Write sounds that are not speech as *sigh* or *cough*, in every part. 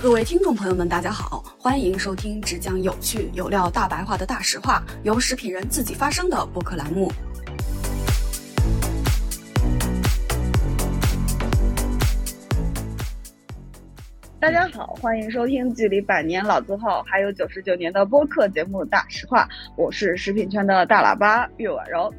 各位听众朋友们，大家好，欢迎收听只讲有趣有料大白话的大实话，由食品人自己发声的播客栏目。大家好，欢迎收听距离百年老字号还有九十九年的播客节目《大实话》，我是食品圈的大喇叭岳婉柔。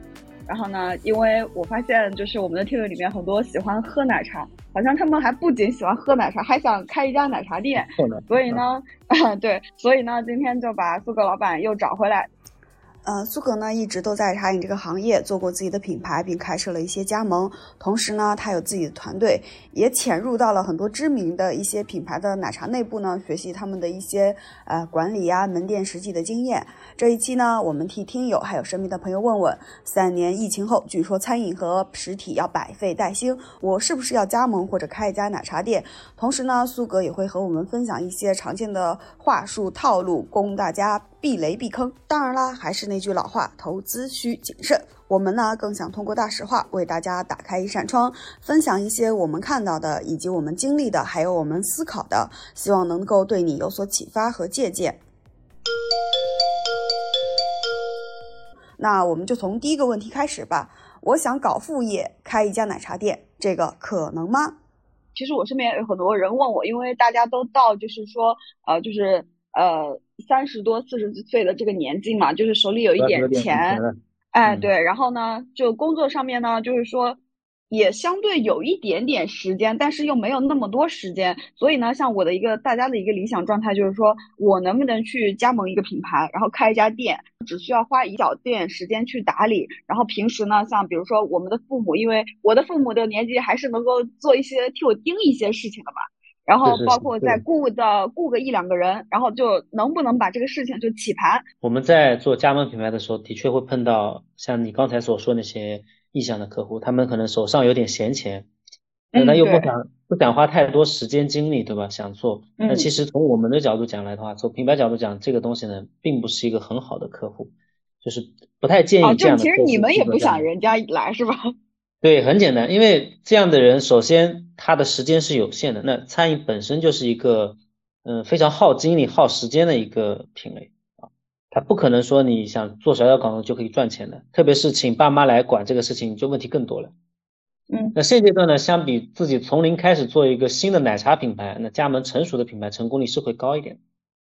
然后呢，因为我发现就是我们的听友里面很多喜欢喝奶茶，好像他们还不仅喜欢喝奶茶，还想开一家奶茶店。所以呢，*laughs* 对，所以呢，今天就把苏格老板又找回来。呃，苏格呢一直都在茶饮这个行业做过自己的品牌，并开设了一些加盟。同时呢，他有自己的团队，也潜入到了很多知名的一些品牌的奶茶内部呢，学习他们的一些呃管理呀、门店实际的经验。这一期呢，我们替听友还有身边的朋友问问：三年疫情后，据说餐饮和实体要百废待兴，我是不是要加盟或者开一家奶茶店？同时呢，苏格也会和我们分享一些常见的话术套路，供大家。避雷避坑，当然啦，还是那句老话，投资需谨慎。我们呢更想通过大实话为大家打开一扇窗，分享一些我们看到的，以及我们经历的，还有我们思考的，希望能够对你有所启发和借鉴。那我们就从第一个问题开始吧。我想搞副业，开一家奶茶店，这个可能吗？其实我身边有很多人问我，因为大家都到就是说，呃，就是呃。三十多四十岁的这个年纪嘛，就是手里有一点钱，哎，对，然后呢，就工作上面呢，就是说也相对有一点点时间，但是又没有那么多时间，所以呢，像我的一个大家的一个理想状态就是说，我能不能去加盟一个品牌，然后开一家店，只需要花一小点时间去打理，然后平时呢，像比如说我们的父母，因为我的父母的年纪还是能够做一些替我盯一些事情的嘛。然后包括再雇的雇个一两个人，然后就能不能把这个事情就起盘？我们在做加盟品牌的时候，的确会碰到像你刚才所说那些意向的客户，他们可能手上有点闲钱，那又不想不想花太多时间精力，对吧？想做，那其实从我们的角度讲来的话，从品牌角度讲，这个东西呢，并不是一个很好的客户，就是不太建议这样的。其实你们也不想人家来是吧？对，很简单，因为这样的人，首先他的时间是有限的。那餐饮本身就是一个，嗯，非常耗精力、耗时间的一个品类啊，他不可能说你想做小小广告就可以赚钱的。特别是请爸妈来管这个事情，就问题更多了。嗯，那现阶段呢，相比自己从零开始做一个新的奶茶品牌，那加盟成熟的品牌成功率是会高一点。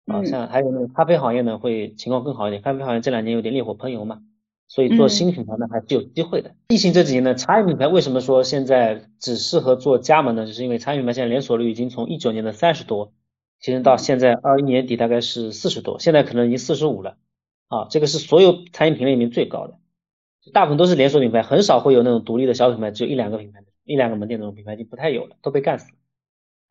啊，像还有那个咖啡行业呢，会情况更好一点。咖啡行业这两年有点烈火烹油嘛。所以做新品牌呢还是有机会的。疫情这几年呢，茶饮品牌为什么说现在只适合做加盟呢？就是因为茶饮品牌现在连锁率已经从一九年的三十多，提升到现在二一年底大概是四十多，现在可能已经四十五了。啊，这个是所有餐饮品类里面最高的，大部分都是连锁品牌，很少会有那种独立的小品牌，只有一两个品牌，一两个门店那种品牌就不太有了，都被干死了。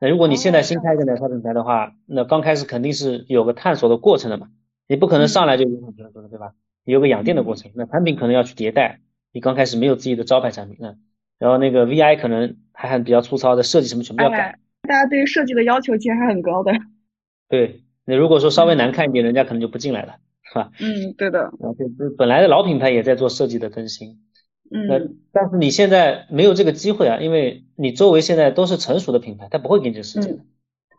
那如果你现在新开一个奶茶品牌的话，那刚开始肯定是有个探索的过程的嘛，你不可能上来就有很成功的，对吧？有个养店的过程，那产品可能要去迭代。你刚开始没有自己的招牌产品，那然后那个 VI 可能还很比较粗糙的设计什么全部要改。大家对于设计的要求其实还很高的。*laughs* 对，那如果说稍微难看一点，人家可能就不进来了，是吧？嗯，对的。啊，对，本来的老品牌也在做设计的更新。嗯。那但是你现在没有这个机会啊，因为你周围现在都是成熟的品牌，他不会给你这个时间的。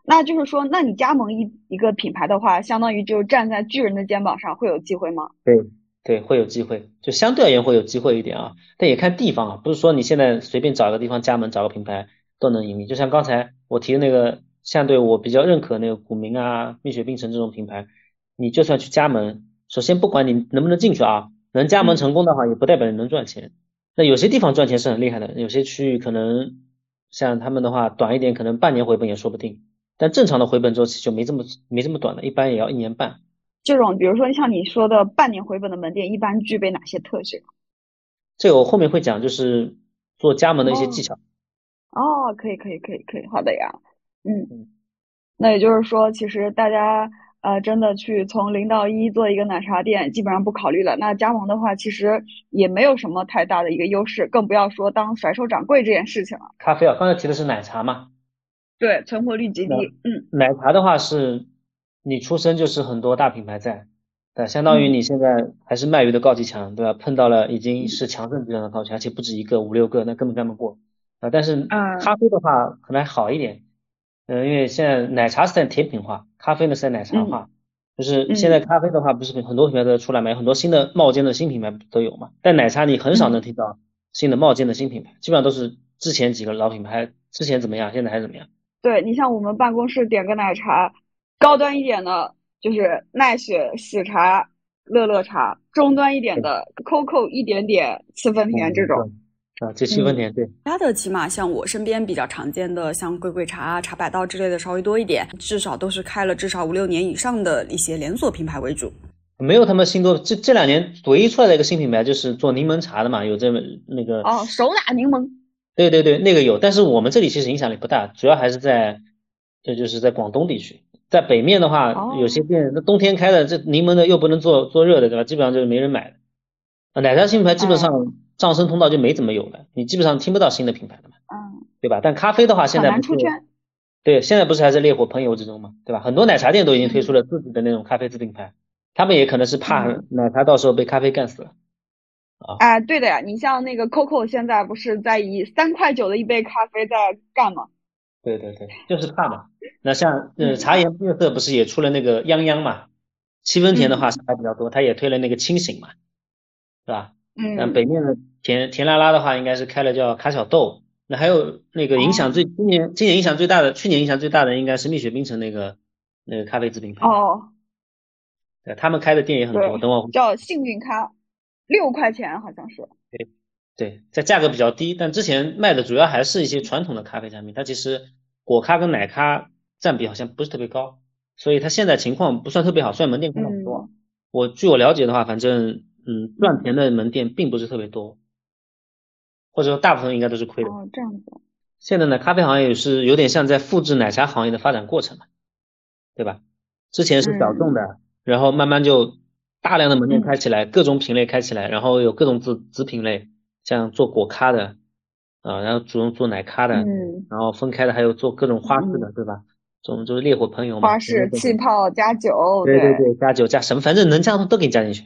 那就是说，那你加盟一一个品牌的话，相当于就站在巨人的肩膀上，会有机会吗？对。对，会有机会，就相对而言会有机会一点啊，但也看地方啊，不是说你现在随便找一个地方加盟，找个品牌都能盈利。就像刚才我提的那个，相对我比较认可那个古茗啊、蜜雪冰城这种品牌，你就算去加盟，首先不管你能不能进去啊，能加盟成功的话，也不代表你能赚钱。那有些地方赚钱是很厉害的，有些区域可能像他们的话，短一点可能半年回本也说不定，但正常的回本周期就没这么没这么短的，一般也要一年半。这种，比如说像你说的半年回本的门店，一般具备哪些特性？这个我后面会讲，就是做加盟的一些技巧。哦，可以，可以，可以，可以，好的呀。嗯，那也就是说，其实大家呃，真的去从零到一做一个奶茶店，基本上不考虑了。那加盟的话，其实也没有什么太大的一个优势，更不要说当甩手掌柜这件事情了。咖啡啊，刚才提的是奶茶嘛？对，存活率极低。嗯，奶茶的话是。你出生就是很多大品牌在，对，相当于你现在还是卖鱼的高级强，对吧？碰到了已经是强盛质量的高级，而且不止一个，五六个，那根本干不过啊。但是咖啡的话可能还好一点，嗯，因为现在奶茶是在甜品化，咖啡呢是在奶茶化。就是现在咖啡的话，不是很多品牌都出来嘛，有很多新的冒尖的新品牌都有嘛。但奶茶你很少能听到新的冒尖的新品牌，基本上都是之前几个老品牌，之前怎么样，现在还怎么样。对你像我们办公室点个奶茶，高端一点的就是奈雪喜茶、乐乐茶，中端一点的 COCO 一点点、七分甜这种。啊，这七分甜对。它的起码像我身边比较常见的，像桂桂茶啊、茶百道之类的稍微多一点，至少都是开了至少五六年以上的一些连锁品牌为主。没有他们新多，这这两年唯一出来的一个新品牌就是做柠檬茶的嘛，有这么那个哦，手打柠檬。对对对，那个有，但是我们这里其实影响力不大，主要还是在，这就是在广东地区，在北面的话，有些店那冬天开的，这柠檬的又不能做做热的，对吧？基本上就是没人买的。奶茶新品牌基本上上升通道就没怎么有了，你基本上听不到新的品牌了嘛，嗯，对吧？但咖啡的话，现在不是，对，现在不是还是烈火烹油之中嘛，对吧？很多奶茶店都已经推出了自己的那种咖啡自品牌，他们也可能是怕奶茶到时候被咖啡干死了。啊哎，对的呀，你像那个 COCO 现在不是在以三块九的一杯咖啡在干吗？对对对，就是怕嘛。那像呃茶颜悦色不是也出了那个泱泱嘛？七分甜的话是还比较多，他也推了那个清醒嘛，是吧？嗯。那北面的甜甜拉拉的话，应该是开了叫卡小豆。那还有那个影响最今年今年影响最大的，去年影响最大的应该是蜜雪冰城那个那个咖啡制品牌。哦。对，他们开的店也很多。等我叫幸运咖。六块钱好像是，对对，在价格比较低，但之前卖的主要还是一些传统的咖啡产品，它其实果咖跟奶咖占比好像不是特别高，所以它现在情况不算特别好，虽然门店开很多。我据我了解的话，反正嗯赚钱的门店并不是特别多，或者说大部分应该都是亏的。哦，这样子。现在呢，咖啡行业也是有点像在复制奶茶行业的发展过程嘛，对吧？之前是小众的，然后慢慢就。大量的门店开起来，各种品类开起来，然后有各种子子品类，像做果咖的，啊，然后主动做奶咖的，嗯，然后分开的还有做各种花式的，对吧？这种就是烈火喷油嘛，花式气泡加酒，对对对，加酒加什么，反正能加的都给你加进去，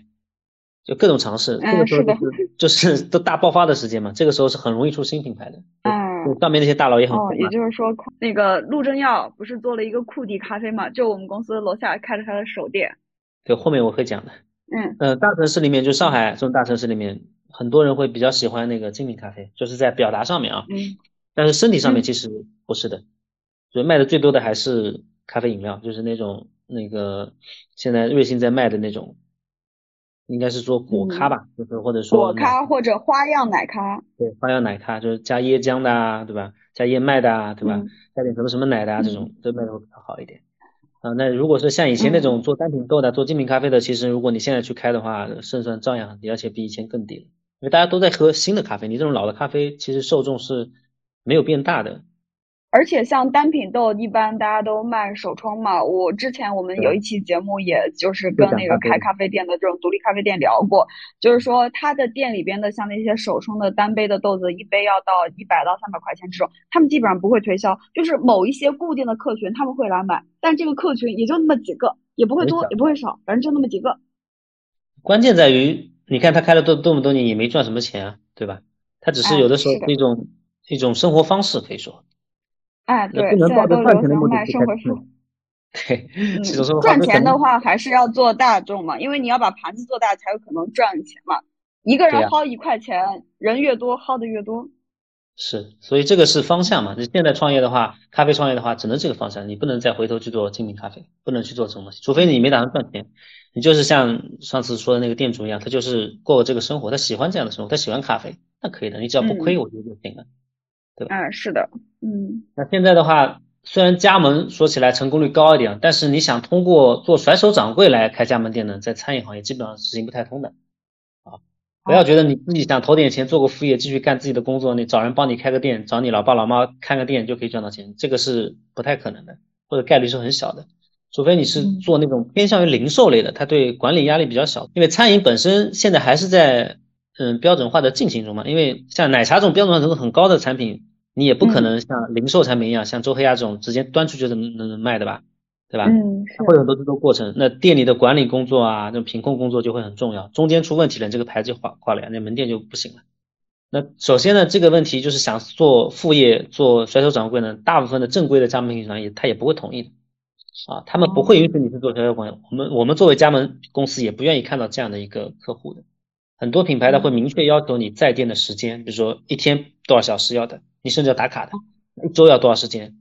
就各种尝试。这个时候就是就是 *laughs* 都大爆发的时间嘛，这个时候是很容易出新品牌的。嗯，上面那些大佬也很哦，也就是说，那个陆正耀不是做了一个库迪咖啡嘛？就我们公司楼下开了他的首店。对，后面我会讲的。嗯，呃，大城市里面，就上海这种大城市里面，很多人会比较喜欢那个精品咖啡，就是在表达上面啊。嗯。但是身体上面其实不是的，所以卖的最多的还是咖啡饮料，就是那种那个现在瑞幸在卖的那种，应该是说果咖吧，就是或者说果咖或者花样奶咖。对，花样奶咖就是加椰浆的啊，对吧？加燕麦的啊，对吧？加点什么什么奶的啊，这种都卖的会比较好一点。啊，那如果是像以前那种做单品豆的、做精品咖啡的，其实如果你现在去开的话，胜算照样很低，而且比以前更低了。因为大家都在喝新的咖啡，你这种老的咖啡其实受众是没有变大的。而且像单品豆，一般大家都卖手冲嘛。我之前我们有一期节目，也就是跟那个开咖啡店的这种独立咖啡店聊过，就是说他的店里边的像那些手冲的单杯的豆子，一杯要到一百到三百块钱这种，他们基本上不会推销，就是某一些固定的客群他们会来买，但这个客群也就那么几个，也不会多，也不会少，反正就那么几个。关键在于，你看他开了多这么多年也没赚什么钱啊，对吧？他只是有的时候是一种一种生活方式，可以说。哎，对，现在都流行卖生活书。对，赚钱的话还是要做大众嘛，因为你要把盘子做大，才有可能赚钱嘛。一个人薅一块钱，人越多薅的越多。是，所以这个是方向嘛。你现在创业的话，咖啡创业的话，只能这个方向，你不能再回头去做精品咖啡，不能去做这种东西，除非你没打算赚钱。你就是像上次说的那个店主一样，他就是过这个生活，他喜欢这样的生活，他喜欢咖啡，那可以的，你只要不亏，我觉得就行了。对吧？嗯，是的，嗯。那现在的话，虽然加盟说起来成功率高一点，但是你想通过做甩手掌柜来开加盟店呢，在餐饮行业基本上是行不太通的。啊，不要觉得你自己想投点钱做个副业，继续干自己的工作，你找人帮你开个店，找你老爸老妈看个店就可以赚到钱，这个是不太可能的，或者概率是很小的。除非你是做那种偏向于零售类的，它对管理压力比较小，因为餐饮本身现在还是在。嗯，标准化的进行中嘛，因为像奶茶这种标准化程度很高的产品，你也不可能像零售产品一样，像周黑鸭这种直接端出去就能能卖的吧，对吧？嗯，会有很多制作过程，那店里的管理工作啊，这种品控工作就会很重要，中间出问题了，这个牌子就垮垮了呀，那门店就不行了。那首先呢，这个问题就是想做副业做甩手掌柜呢，大部分的正规的加盟品商也他也不会同意的啊，他们不会允许你去做甩手管。我们我们作为加盟公司也不愿意看到这样的一个客户的。很多品牌它会明确要求你在店的时间，比如说一天多少小时要的，你甚至要打卡的，一周要多少时间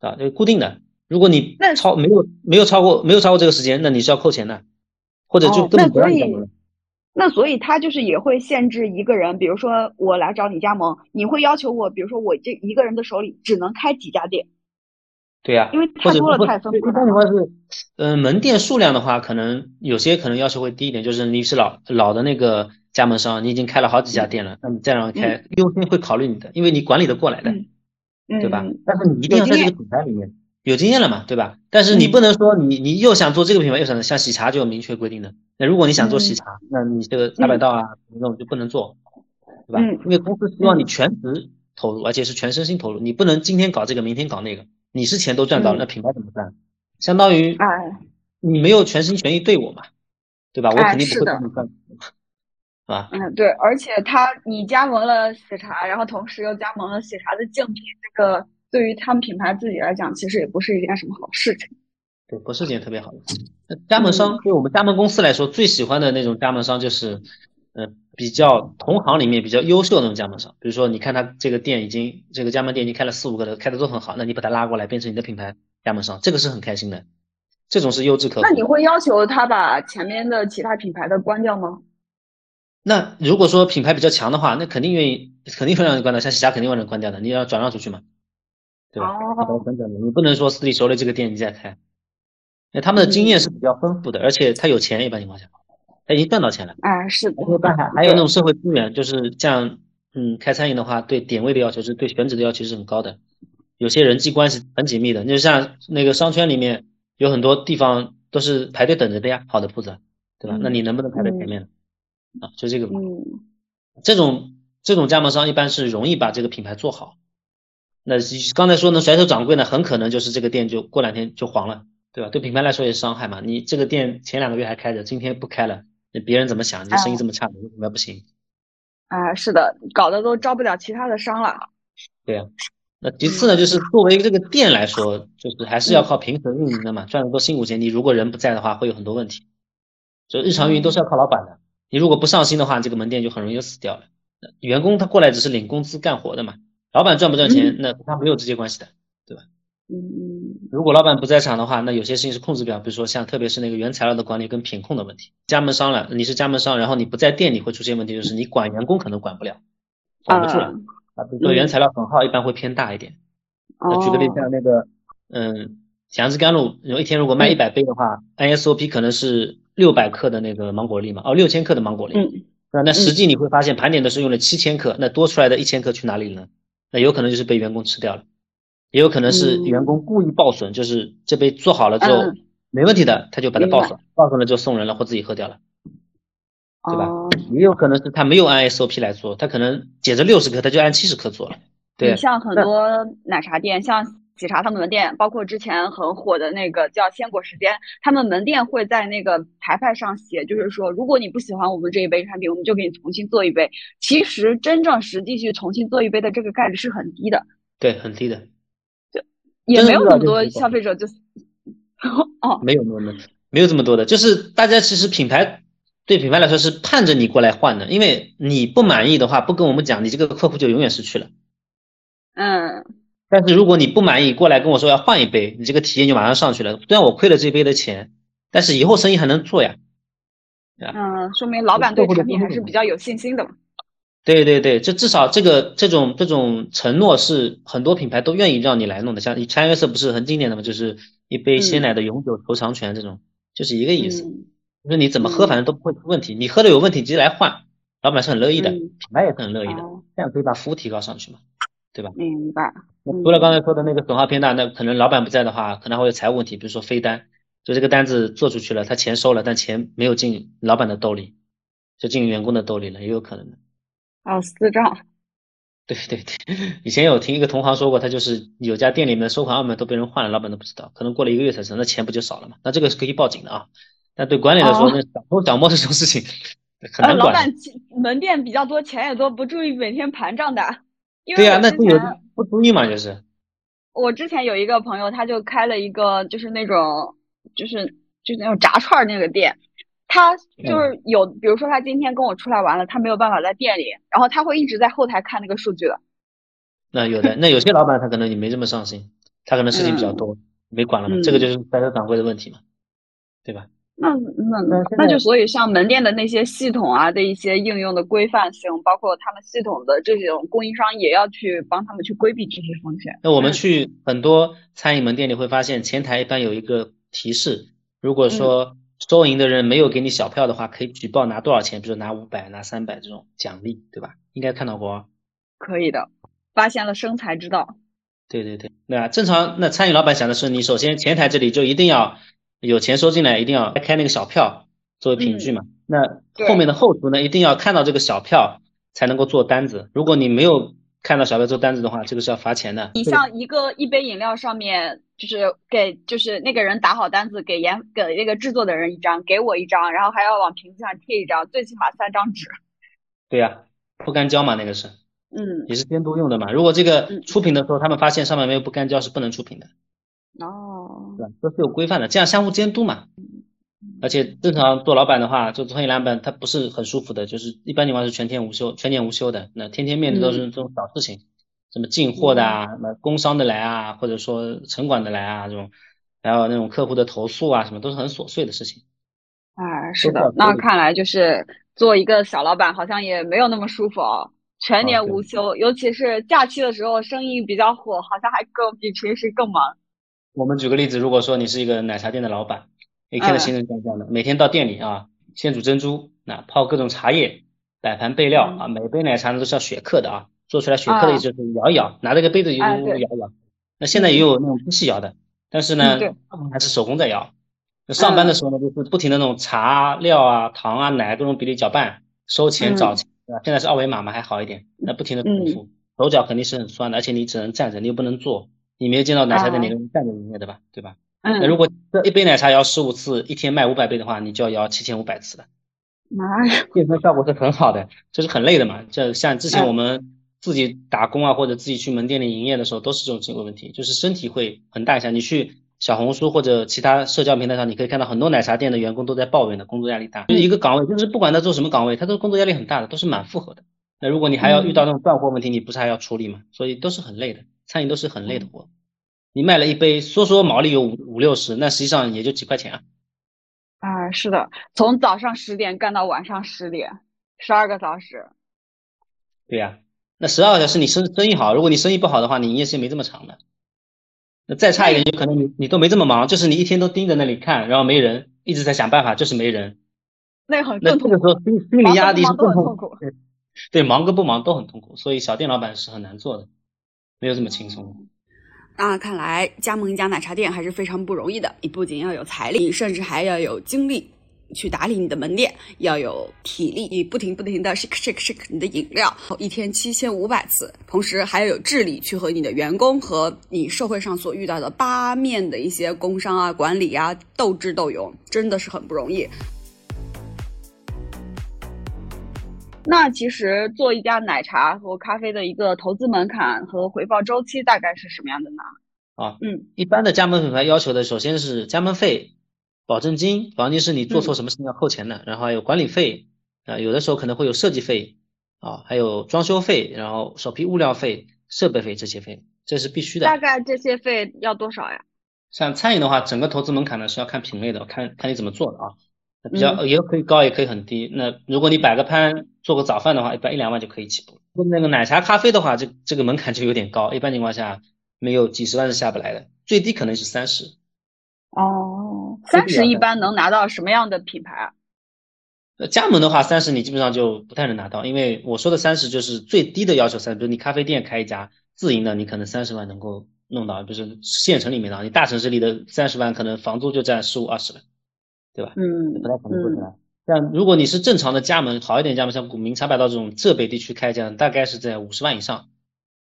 啊，这个固定的。如果你超没有没有超过没有超过这个时间，那你是要扣钱的，或者就根本不让你加盟。那所以他就是也会限制一个人，比如说我来找你加盟，你会要求我，比如说我这一个人的手里只能开几家店。对呀，因为太多了太丰富。一般情况是，嗯，门店数量的话，可能有些可能要求会低一点，就是你是老老的那个加盟商，你已经开了好几家店了，那你再让开，优先会考虑你的，因为你管理的过来的，对吧？但是你一定要在这个品牌里面。有经验了嘛，对吧？但是你不能说你你又想做这个品牌，又想像喜茶就有明确规定的。那如果你想做喜茶，那你这个茶百道啊那种就不能做，对吧？因为公司希望你全职投入，而且是全身心投入，你不能今天搞这个，明天搞那个。你是钱都赚到了，那品牌怎么赚？相当于你没有全心全意对我嘛，对吧？我肯定不会这么赚，是吧？嗯，对，而且他你加盟了喜茶，然后同时又加盟了喜茶的竞品，这个。对于他们品牌自己来讲，其实也不是一件什么好事情。对，不是件特别好的事加盟商对我们加盟公司来说，最喜欢的那种加盟商就是，呃，比较同行里面比较优秀的那种加盟商。比如说，你看他这个店已经这个加盟店已经开了四五个了，开的都很好，那你把他拉过来变成你的品牌加盟商，这个是很开心的。这种是优质客户。那你会要求他把前面的其他品牌的关掉吗？那如果说品牌比较强的话，那肯定愿意，肯定会让你关掉。像喜茶肯定会让你关掉的，你要转让出去嘛。对吧？你不能说自己熟了这个店你再开，那他们的经验是比较丰富的，而且他有钱，一般情况下，他已经赚到钱了。啊，是的。没有办法，还有那种社会资源，就是像嗯，开餐饮的话，对点位的要求是对选址的要求是很高的，有些人际关系很紧密的，就像那个商圈里面有很多地方都是排队等着的呀，好的铺子，对吧？那你能不能排在前面啊？就这个，嗯，这种这种加盟商一般是容易把这个品牌做好。那刚才说呢，甩手掌柜呢，很可能就是这个店就过两天就黄了，对吧？对品牌来说也是伤害嘛。你这个店前两个月还开着，今天不开了，那别人怎么想？你这生意这么差，你为什么要不行？啊，是的，搞得都招不了其他的商了。对呀，那其次呢，就是作为这个店来说，就是还是要靠平衡运营的嘛，赚得多辛苦钱。你如果人不在的话，会有很多问题。所以日常运营都是要靠老板的。你如果不上心的话，这个门店就很容易就死掉了。员工他过来只是领工资干活的嘛。老板赚不赚钱，那跟他没有直接关系的，对吧？嗯如果老板不在场的话，那有些事情是控制不了，比如说像特别是那个原材料的管理跟品控的问题。加盟商了，你是加盟商，然后你不在店里会出现问题，就是你管员工可能管不了，管不住了啊。比如说原材料损耗一般会偏大一点。哦。举个例子，像那个嗯，祥子甘露，一天如果卖一百杯的话，ISOP 可能是六百克的那个芒果粒嘛，哦，六千克的芒果粒。嗯。那实际你会发现盘点的时候用了七千克，那多出来的一千克去哪里了？那有可能就是被员工吃掉了，也有可能是员工故意报损，就是这杯做好了之后没问题的，他就把它报损，报损了就送人了或自己喝掉了，对吧？也有可能是他没有按 SOP 来做，他可能解着六十克，他就按七十克做了。对，像很多奶茶店，像喜茶他们门店，包括之前很火的那个叫鲜果时间，他们门店会在那个牌牌上写，就是说，如果你不喜欢我们这一杯产品，我们就给你重新做一杯。其实真正实际去重新做一杯的这个概率是很低的，对，很低的，就也没有那么多消费者就哦，没有没有没有没有这么多的，就是大家其实品牌对品牌来说是盼着你过来换的，因为你不满意的话，不跟我们讲，你这个客户就永远失去了。嗯。但是如果你不满意，过来跟我说要换一杯，你这个体验就马上上去了。虽然我亏了这杯的钱，但是以后生意还能做呀。嗯，说明老板对产品还是比较有信心的嘛。对对对，这至少这个这种这种承诺是很多品牌都愿意让你来弄的。像茶颜悦色不是很经典的吗？就是一杯鲜奶的永久投长权，这种就是一个意思。就是你怎么喝，反正都不会出问题。你喝的有问题，直接来换，老板是很乐意的，品牌也是很乐意的，这样可以把服务提高上去嘛，对吧？明白。除了刚才说的那个损耗偏大，那可能老板不在的话，可能会有财务问题，比如说飞单，就这个单子做出去了，他钱收了，但钱没有进老板的兜里，就进员工的兜里了，也有可能的。哦，私账。*laughs* 对对对，以前有听一个同行说过，他就是有家店里面收款二本都被人换了，老板都不知道，可能过了一个月才知道，那钱不就少了嘛？那这个是可以报警的啊。但对管理来说，那小偷小摸这种事情，很难管。老板门店比较多，钱也多，不注意每天盘账的。对呀，那就有不注意嘛，就是。我之前有一个朋友，他就开了一个，就是那种，就是就是那种炸串那个店。他就是有，比如说他今天跟我出来玩了，他没有办法在店里，然后他会一直在后台看那个数据的。那有的，那有些老板他可能你没这么上心，他可能事情比较多，没管了嘛，这个就是白手掌柜的问题嘛，对吧？那那那那就所以像门店的那些系统啊的一些应用的规范性，包括他们系统的这种供应商也要去帮他们去规避这些风险。那我们去很多餐饮门店，你会发现前台一般有一个提示，如果说收银的人没有给你小票的话，可以举报拿多少钱，比如拿五百、拿三百这种奖励，对吧？应该看到过。可以的，发现了生财之道。对对对，那正常那餐饮老板想的是，你首先前台这里就一定要。有钱收进来，一定要开那个小票作为凭据嘛。那后面的后厨呢，一定要看到这个小票才能够做单子。如果你没有看到小票做单子的话，这个是要罚钱的。你像一个一杯饮料上面，就是给就是那个人打好单子，给研给那个制作的人一张，给我一张，然后还要往瓶子上贴一张，最起码三张纸。*laughs* 对呀，不干胶嘛，那个是，嗯，也是监督用的嘛。如果这个出品的时候，他们发现上面没有不干胶，是不能出品的。哦，对？都是有规范的，这样相互监督嘛。而且正常做老板的话，做创业老板他不是很舒服的，就是一般情况是全天无休、全年无休的。那天天面对都是这种小事情，什么进货的啊，什么工商的来啊，或者说城管的来啊，这种，还有那种客户的投诉啊，什么都是很琐碎的事情。啊，是的。那看来就是做一个小老板，好像也没有那么舒服哦。全年无休，尤其是假期的时候，生意比较火，好像还更比平时更忙。我们举个例子，如果说你是一个奶茶店的老板，一天的行程是这样的，每天到店里啊，先煮珍珠，那泡各种茶叶，摆盘备料啊，每杯奶茶呢都是要雪克的啊，做出来雪克的意思就是摇一摇，拿着个杯子摇摇摇。那现在也有那种机器摇的，但是呢，还是手工在摇。那上班的时候呢，就是不停的那种茶料啊、糖啊、奶各种比例搅拌，收钱找钱，对吧？现在是二维码嘛，还好一点。那不停的重复，手脚肯定是很酸的，而且你只能站着，你又不能坐。你没有见到奶茶店哪个人站着营业的吧？对吧？嗯。那如果这一杯奶茶摇十五次，一天卖五百杯的话，你就要摇七千五百次了。妈呀！健身效果是很好的，这是很累的嘛。这像之前我们自己打工啊，或者自己去门店里营业的时候，都是这种这个问题，就是身体会很大一下。你去小红书或者其他社交平台上，你可以看到很多奶茶店的员工都在抱怨的，工作压力大。就是一个岗位，就是不管他做什么岗位，他都工作压力很大的，都是满负荷的。那如果你还要遇到那种断货问题，你不是还要处理吗？所以都是很累的。餐饮都是很累的活，你卖了一杯，说说毛利有五五六十，那实际上也就几块钱啊。啊，是的，从早上十点干到晚上十点，十二个小时。对呀，那十二个小时你生生意好，如果你生意不好的话，你营业时间没这么长的。那再差一点，就可能你你都没这么忙，就是你一天都盯着那里看，然后没人，一直在想办法，就是没人。那很那这个时候心心理压力是更痛苦。对，忙跟不忙都很痛苦，所以小店老板是很难做的。没有这么轻松。那看来加盟一家奶茶店还是非常不容易的。你不仅要有财力，甚至还要有精力去打理你的门店，要有体力，你不停不停的 shake shake shake 你的饮料，一天七千五百次，同时还要有智力去和你的员工和你社会上所遇到的八面的一些工商啊、管理啊斗智斗勇，真的是很不容易。那其实做一家奶茶和咖啡的一个投资门槛和回报周期大概是什么样的呢？啊，嗯，一般的加盟品牌要求的首先是加盟费、保证金，保证金是你做错什么事情要扣钱的，然后还有管理费，啊，有的时候可能会有设计费，啊，还有装修费，然后首批物料费、设备费这些费，这是必须的。大概这些费要多少呀？像餐饮的话，整个投资门槛呢是要看品类的，看看你怎么做的啊。比较也可以高，也可以很低。那如果你摆个摊做个早饭的话，一般一两万就可以起步。那个奶茶咖啡的话，这这个门槛就有点高，一般情况下没有几十万是下不来的，最低可能是三十。哦，三十一般能拿到什么样的品牌啊？呃，加盟的话，三十你基本上就不太能拿到，因为我说的三十就是最低的要求三，比如你咖啡店开一家自营的，你可能三十万能够弄到，就是县城里面的，你大城市里的三十万可能房租就占十五二十了。对吧？嗯，不太可能做出来。像如果你是正常的加盟，好一点加盟，像古茗茶百道这种浙北地区开这样，大概是在五十万以上。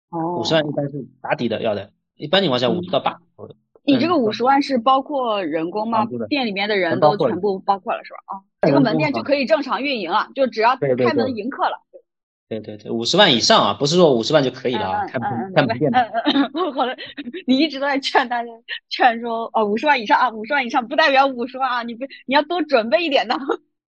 哦，五十万一般是打底的要的，一般情况下五到八你这个五十万是包括人工吗？店里面的人都全部包括了是吧？啊，这个门店就可以正常运营了，就只要开门迎客了。对对对，五十万以上啊，不是说五十万就可以了啊，开门开门店。嗯嗯嗯，好的，你一直都在劝大家，劝说哦，五十万以上啊，五十万以上不代表五十万啊，你不你要多准备一点的。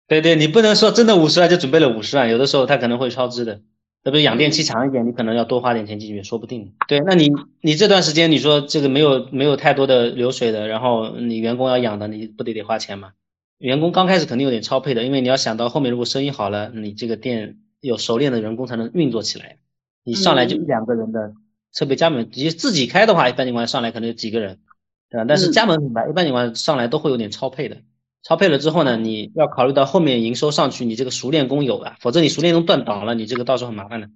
对对，你不能说真的五十万就准备了五十万，有的时候他可能会超支的。特别养电期长一点，你可能要多花点钱进去，说不定。对，那你你这段时间你说这个没有没有太多的流水的，然后你员工要养的，你不得得花钱吗？员工刚开始肯定有点超配的，因为你要想到后面如果生意好了，你这个店有熟练的人工才能运作起来。你上来就一两个人的设备加盟，你自己开的话，一般情况下上来可能有几个人，对吧？但是加盟品牌一般情况下上来都会有点超配的。超配了之后呢，你要考虑到后面营收上去，你这个熟练工有了，否则你熟练工断档了，你这个到时候很麻烦的。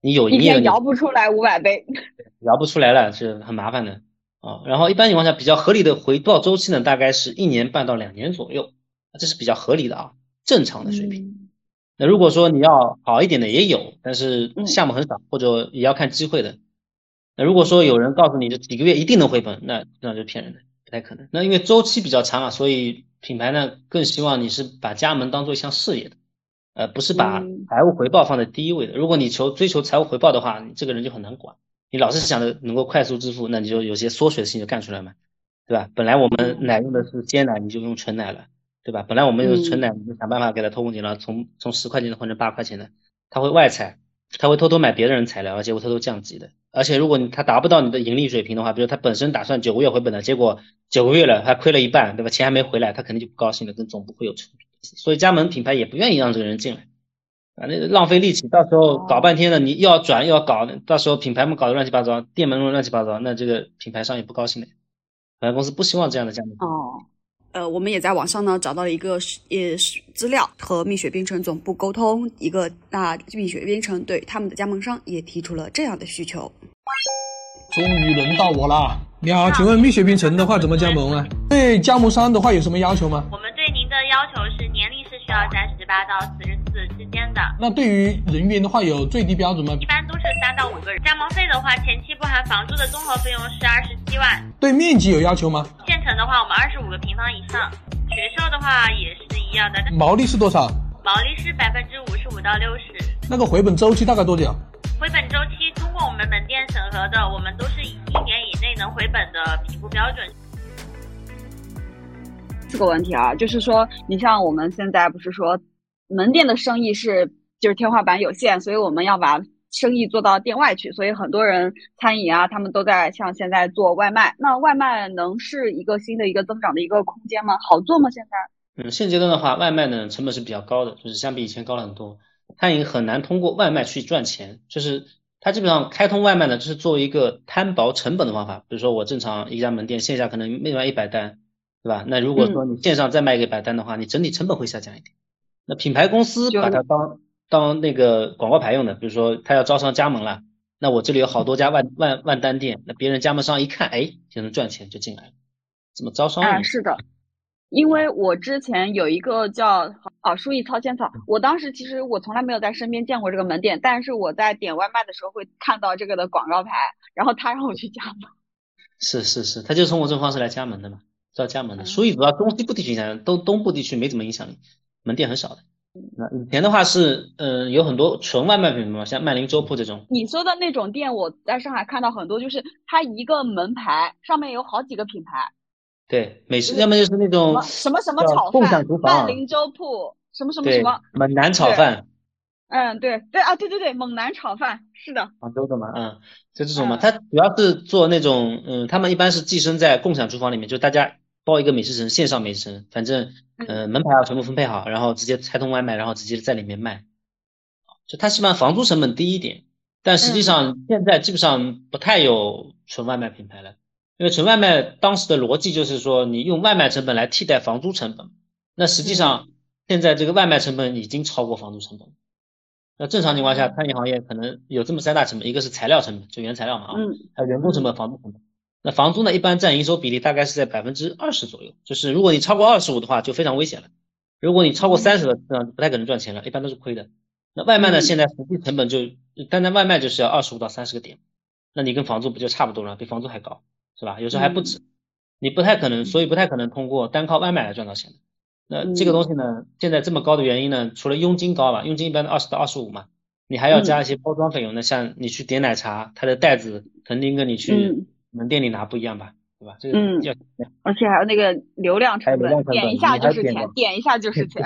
你有营业，摇不出来五百倍，*laughs* 摇不出来了是很麻烦的啊。然后一般情况下比较合理的回报周期呢，大概是一年半到两年左右，这是比较合理的啊，正常的水平。那如果说你要好一点的也有，但是项目很少或者也要看机会的。那如果说有人告诉你这几个月一定能回本，那那就骗人的，不太可能。那因为周期比较长啊，所以。品牌呢更希望你是把加盟当做一项事业的，呃，不是把财务回报放在第一位的。如果你求追求财务回报的话，你这个人就很难管。你老是想着能够快速致富，那你就有些缩水的事情就干出来嘛，对吧？本来我们奶用的是鲜奶，你就用纯奶了，对吧？本来我们用纯奶，你就想办法给它偷工减料，从从十块钱的换成八块钱的，他会外采，他会偷偷买别的人材料，而且会偷偷降级的。而且如果你他达不到你的盈利水平的话，比如他本身打算九个月回本的，结果九个月了还亏了一半，对吧？钱还没回来，他肯定就不高兴了，跟总部会有冲突。所以加盟品牌也不愿意让这个人进来，啊，那浪费力气，到时候搞半天的，你又要转又要搞，到时候品牌们搞得乱七八糟，店门弄乱七八糟，那这个品牌商也不高兴的。品牌公司不希望这样的加盟。哦。呃，我们也在网上呢找到了一个也是资料，和蜜雪冰城总部沟通一个，那蜜雪冰城对他们的加盟商也提出了这样的需求。终于轮到我了，你好，请问蜜雪冰城的话怎么加盟啊？对加盟商的话有什么要求吗？我们对您的要求是年龄是需要在十八到四十四之间的。那对于人员的话有最低标准吗？一般都是三到五个人。加盟费的话，前期不含房租的综合费用是二十七万。对面积有要求吗？县城的话，我们二十五个平方以上。学校的话也是一样的。毛利是多少？毛利是百分之五十五到六十。那个回本周期大概多久？回本周期通过我们门店审核的，我们都是以一年以内能回本的评估标准。这个问题啊，就是说，你像我们现在不是说门店的生意是就是天花板有限，所以我们要把。生意做到店外去，所以很多人餐饮啊，他们都在像现在做外卖。那外卖能是一个新的一个增长的一个空间吗？好做吗？现在？嗯，现阶段的话，外卖呢成本是比较高的，就是相比以前高了很多。餐饮很难通过外卖去赚钱，就是它基本上开通外卖呢，就是作为一个摊薄成本的方法。比如说我正常一家门店线下可能卖完一百单，对吧？那如果说你线上再卖一个百单的话，你整体成本会下降一点。那品牌公司把它当。当那个广告牌用的，比如说他要招商加盟了，那我这里有好多家万万万单店，那别人加盟商一看，哎，就能赚钱，就进来了。怎么招商？啊，是的，因为我之前有一个叫啊书意操千草，我当时其实我从来没有在身边见过这个门店，但是我在点外卖的时候会看到这个的广告牌，然后他让我去加盟。是是是，他就通过这种方式来加盟的嘛，招加盟的。书意主要东西部地区影响东东部地区没怎么影响力，门店很少的。那以前的话是，嗯，有很多纯外卖品牌嘛，像麦林粥铺这种。你说的那种店，我在上海看到很多，就是它一个门牌上面有好几个品牌。对，美食要么就是那种什么什么炒饭，麦林粥铺，什么什么什么猛男炒饭。嗯，对对啊，对对对，猛男炒饭是的。杭州的嘛，嗯，就这种嘛，它主要是做那种，嗯，他们一般是寄生在共享厨房里面，就大家。包一个美食城，线上美食城，反正，嗯，门牌要全部分配好，然后直接拆通外卖，然后直接在里面卖。就他希望房租成本低一点，但实际上现在基本上不太有纯外卖品牌了，因为纯外卖当时的逻辑就是说，你用外卖成本来替代房租成本。那实际上现在这个外卖成本已经超过房租成本。那正常情况下，餐饮行业可能有这么三大成本，一个是材料成本，就原材料嘛，啊，还有员工成本、房租成本。那房租呢？一般占营收比例大概是在百分之二十左右，就是如果你超过二十五的话，就非常危险了。如果你超过三十的，那不太可能赚钱了，一般都是亏的。那外卖呢？现在实际成本就单单外卖就是要二十五到三十个点，那你跟房租不就差不多了？比房租还高，是吧？有时候还不止。你不太可能，所以不太可能通过单靠外卖来赚到钱的。那这个东西呢，现在这么高的原因呢，除了佣金高吧，佣金一般二十到二十五嘛，你还要加一些包装费用。那像你去点奶茶，它的袋子肯定跟你去门店里拿不一样吧，对吧？这个要，而且还有那个流量成本，点一下就是钱，点一下就是钱。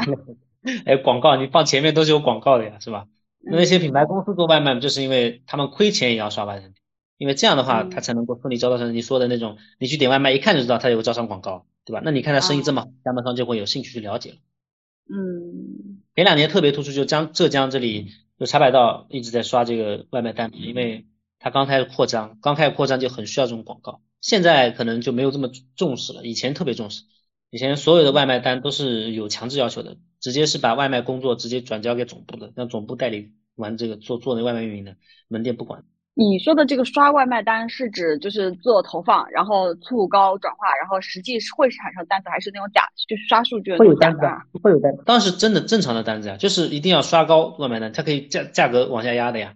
哎，广告你放前面都是有广告的呀，是吧？那些品牌公司做外卖，就是因为他们亏钱也要刷外卖，因为这样的话，他才能够顺利招到成你说的那种，你去点外卖一看就知道他有个招商广告，对吧？那你看他生意这么好，加盟商就会有兴趣去了解了。嗯，前两年特别突出，就江浙江这里就茶百道一直在刷这个外卖单，因为他刚开始扩张，刚开始扩张就很需要这种广告。现在可能就没有这么重视了，以前特别重视，以前所有的外卖单都是有强制要求的。直接是把外卖工作直接转交给总部的，让总部代理完这个做做那外卖运营的，门店不管。你说的这个刷外卖单是指就是做投放，然后促高转化，然后实际会产生单子，还是那种假就是刷数据会有单子，啊会有单子，当然是真的正常的单子呀，就是一定要刷高外卖单，它可以价价格往下压的呀。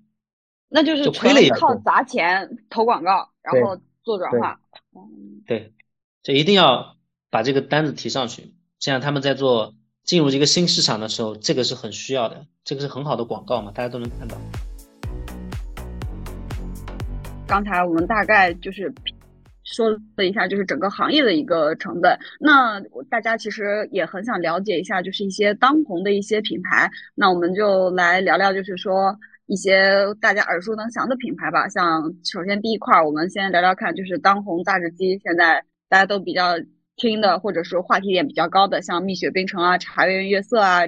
那就是亏了靠砸钱投广告，然后做转化。对，就一定要把这个单子提上去，这样他们在做。进入一个新市场的时候，这个是很需要的，这个是很好的广告嘛，大家都能看到。刚才我们大概就是说了一下，就是整个行业的一个成本。那大家其实也很想了解一下，就是一些当红的一些品牌。那我们就来聊聊，就是说一些大家耳熟能详的品牌吧。像首先第一块，我们先聊聊看，就是当红榨汁机，现在大家都比较。听的或者说话题点比较高的，像蜜雪冰城啊、茶颜悦色啊、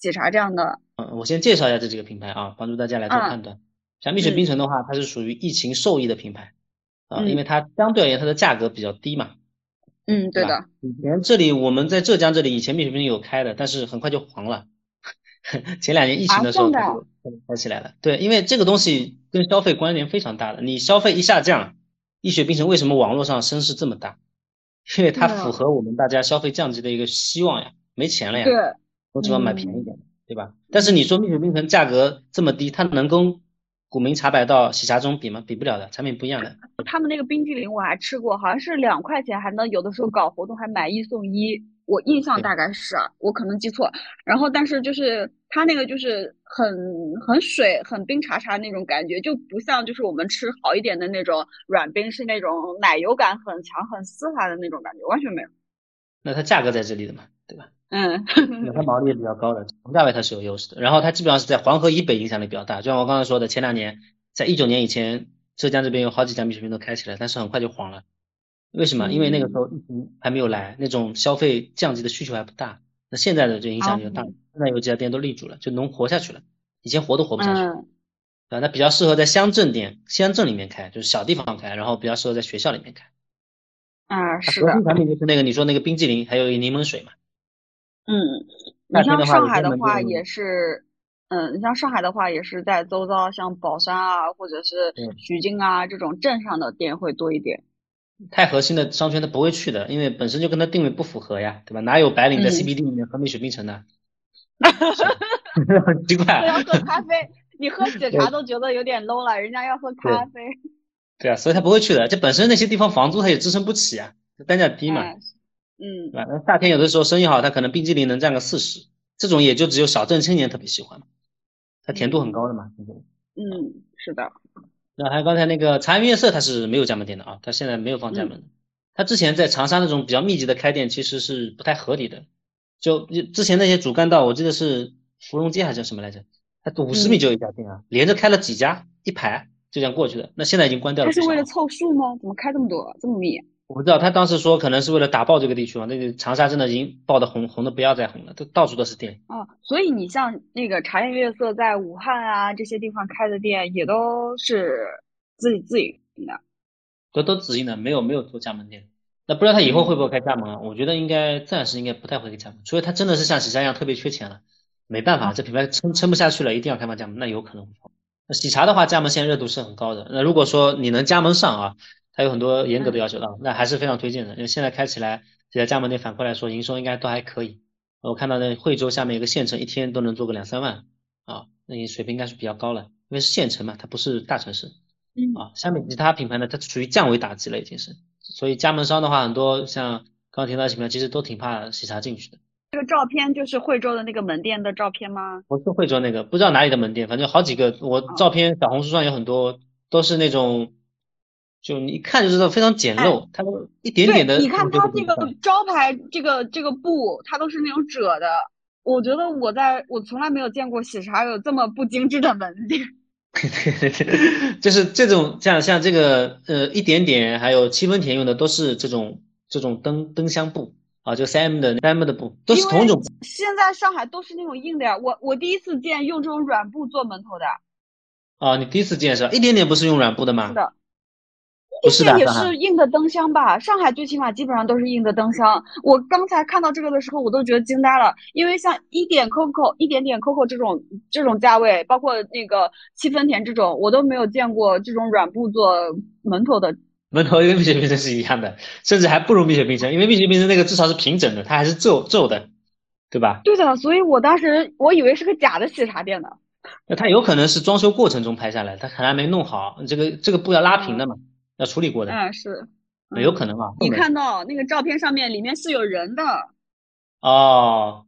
喜茶这样的。嗯，我先介绍一下这几个品牌啊，帮助大家来做判断。像蜜雪冰城的话，它是属于疫情受益的品牌啊，因为它相对而言它的价格比较低嘛。嗯，对的。以前这里我们在浙江这里以前蜜雪冰城有开的，但是很快就黄了。*laughs* 前两年疫情的时候开起来了。对，因为这个东西跟消费关联非常大的，你消费一下降，蜜雪冰城为什么网络上声势这么大？因为它符合我们大家消费降级的一个希望呀，没钱了呀，对，我只能买便宜点的，对吧？但是你说蜜雪冰城价格这么低，它能跟古茗茶百道、喜茶中比吗？比不了的，产品不一样的。他们那个冰激凌我还吃过，好像是两块钱还能有的时候搞活动还买一送一。我印象大概是，我可能记错。然后，但是就是它那个就是很很水、很冰茶茶那种感觉，就不像就是我们吃好一点的那种软冰，是那种奶油感很强、很丝滑的那种感觉，完全没有。那它价格在这里的嘛，对吧？嗯，它毛利也比较高的，同价位它是有优势的。然后它基本上是在黄河以北影响力比较大，就像我刚才说的，前两年在一九年以前，浙江这边有好几家蜜雪冰都开起来，但是很快就黄了。为什么？因为那个时候疫情还没有来，那种消费降级的需求还不大。那现在的这影响力就大，现在有几家店都立住了，就能活下去了。以前活都活不下去。啊，那比较适合在乡镇店、乡镇里面开，就是小地方开，然后比较适合在学校里面开。啊，是的。核心产品就是那个你说那个冰激凌，还有柠檬水嘛。嗯，你像上海的话也是，嗯，你像上海的话也是在周遭，像宝山啊，或者是徐泾啊这种镇上的店会多一点。太核心的商圈他不会去的，因为本身就跟他定位不符合呀，对吧？哪有白领在 CBD 里面喝蜜雪冰城的？很 *laughs* 奇怪。要喝咖啡，你喝喜茶都觉得有点 low 了，人家要喝咖啡。对啊，所以他不会去的。这本身那些地方房租他也支撑不起啊，单价低嘛。嗯。对吧？那夏天有的时候生意好，他可能冰激凌能占个四十，这种也就只有小镇青年特别喜欢，它甜度很高的嘛。嗯，是的。那还有刚才那个茶颜悦色，它是没有加盟店的啊，它现在没有放加盟。它之前在长沙那种比较密集的开店，其实是不太合理的。就之前那些主干道，我记得是芙蓉街还是叫什么来着？它五十米就有一家店啊，连着开了几家，一排就这样过去的。那现在已经关掉了。它是为了凑数吗？怎么开这么多，这么密？我不知道，他当时说可能是为了打爆这个地区嘛。那个长沙真的已经爆的红红的不要再红了，都到处都是店。啊，所以你像那个茶颜悦色在武汉啊这些地方开的店，也都是自己自营的，都都自营的，没有没有做加盟店。那不知道他以后会不会开加盟啊？我觉得应该暂时应该不太会开加盟，除非他真的是像喜茶一样特别缺钱了，没办法，这品牌撑撑不下去了，一定要开放加盟，那有可能会。那喜茶的话，加盟现在热度是很高的。那如果说你能加盟上啊？它有很多严格的要求啊，那还是非常推荐的，因为现在开起来这家加盟店反馈来说，营收应该都还可以。我看到那惠州下面一个县城一天都能做个两三万啊，那你水平应该是比较高了，因为是县城嘛，它不是大城市。嗯。啊，下面其他品牌呢，它属于降维打击了，已经是所以加盟商的话，很多像刚刚提到品牌，其实都挺怕喜茶进去的。这个照片就是惠州的那个门店的照片吗？不是惠州那个，不知道哪里的门店，反正好几个。我照片小红书上有很多，都是那种，就你一看就知道非常简陋，它都一点点的。你看它这个招牌，这个这个布，它都是那种褶的。我觉得我在我从来没有见过喜茶有这么不精致的门店。对对对，*laughs* 就是这种像像这个呃一点点，还有七分甜用的都是这种这种灯灯箱布。啊，就三 M 的三 M 的布都是同一种。现在上海都是那种硬的呀，我我第一次见用这种软布做门头的。哦，你第一次见是吧？一点点不是用软布的吗？是的，不是，也是硬的灯箱吧？上海最起码基本上都是硬的灯箱。我刚才看到这个的时候，我都觉得惊呆了，因为像一点 COCO、一点点 COCO 这种这种价位，包括那个七分甜这种，我都没有见过这种软布做门头的。门头跟蜜雪冰城是一样的，甚至还不如蜜雪冰城，因为蜜雪冰城那个至少是平整的，它还是皱皱的，对吧？对的，所以我当时我以为是个假的喜茶店呢。那它有可能是装修过程中拍下来，它可能还没弄好，这个这个布要拉平的嘛，要处理过的。哎，是，有可能啊。你看到那个照片上面里面是有人的。哦，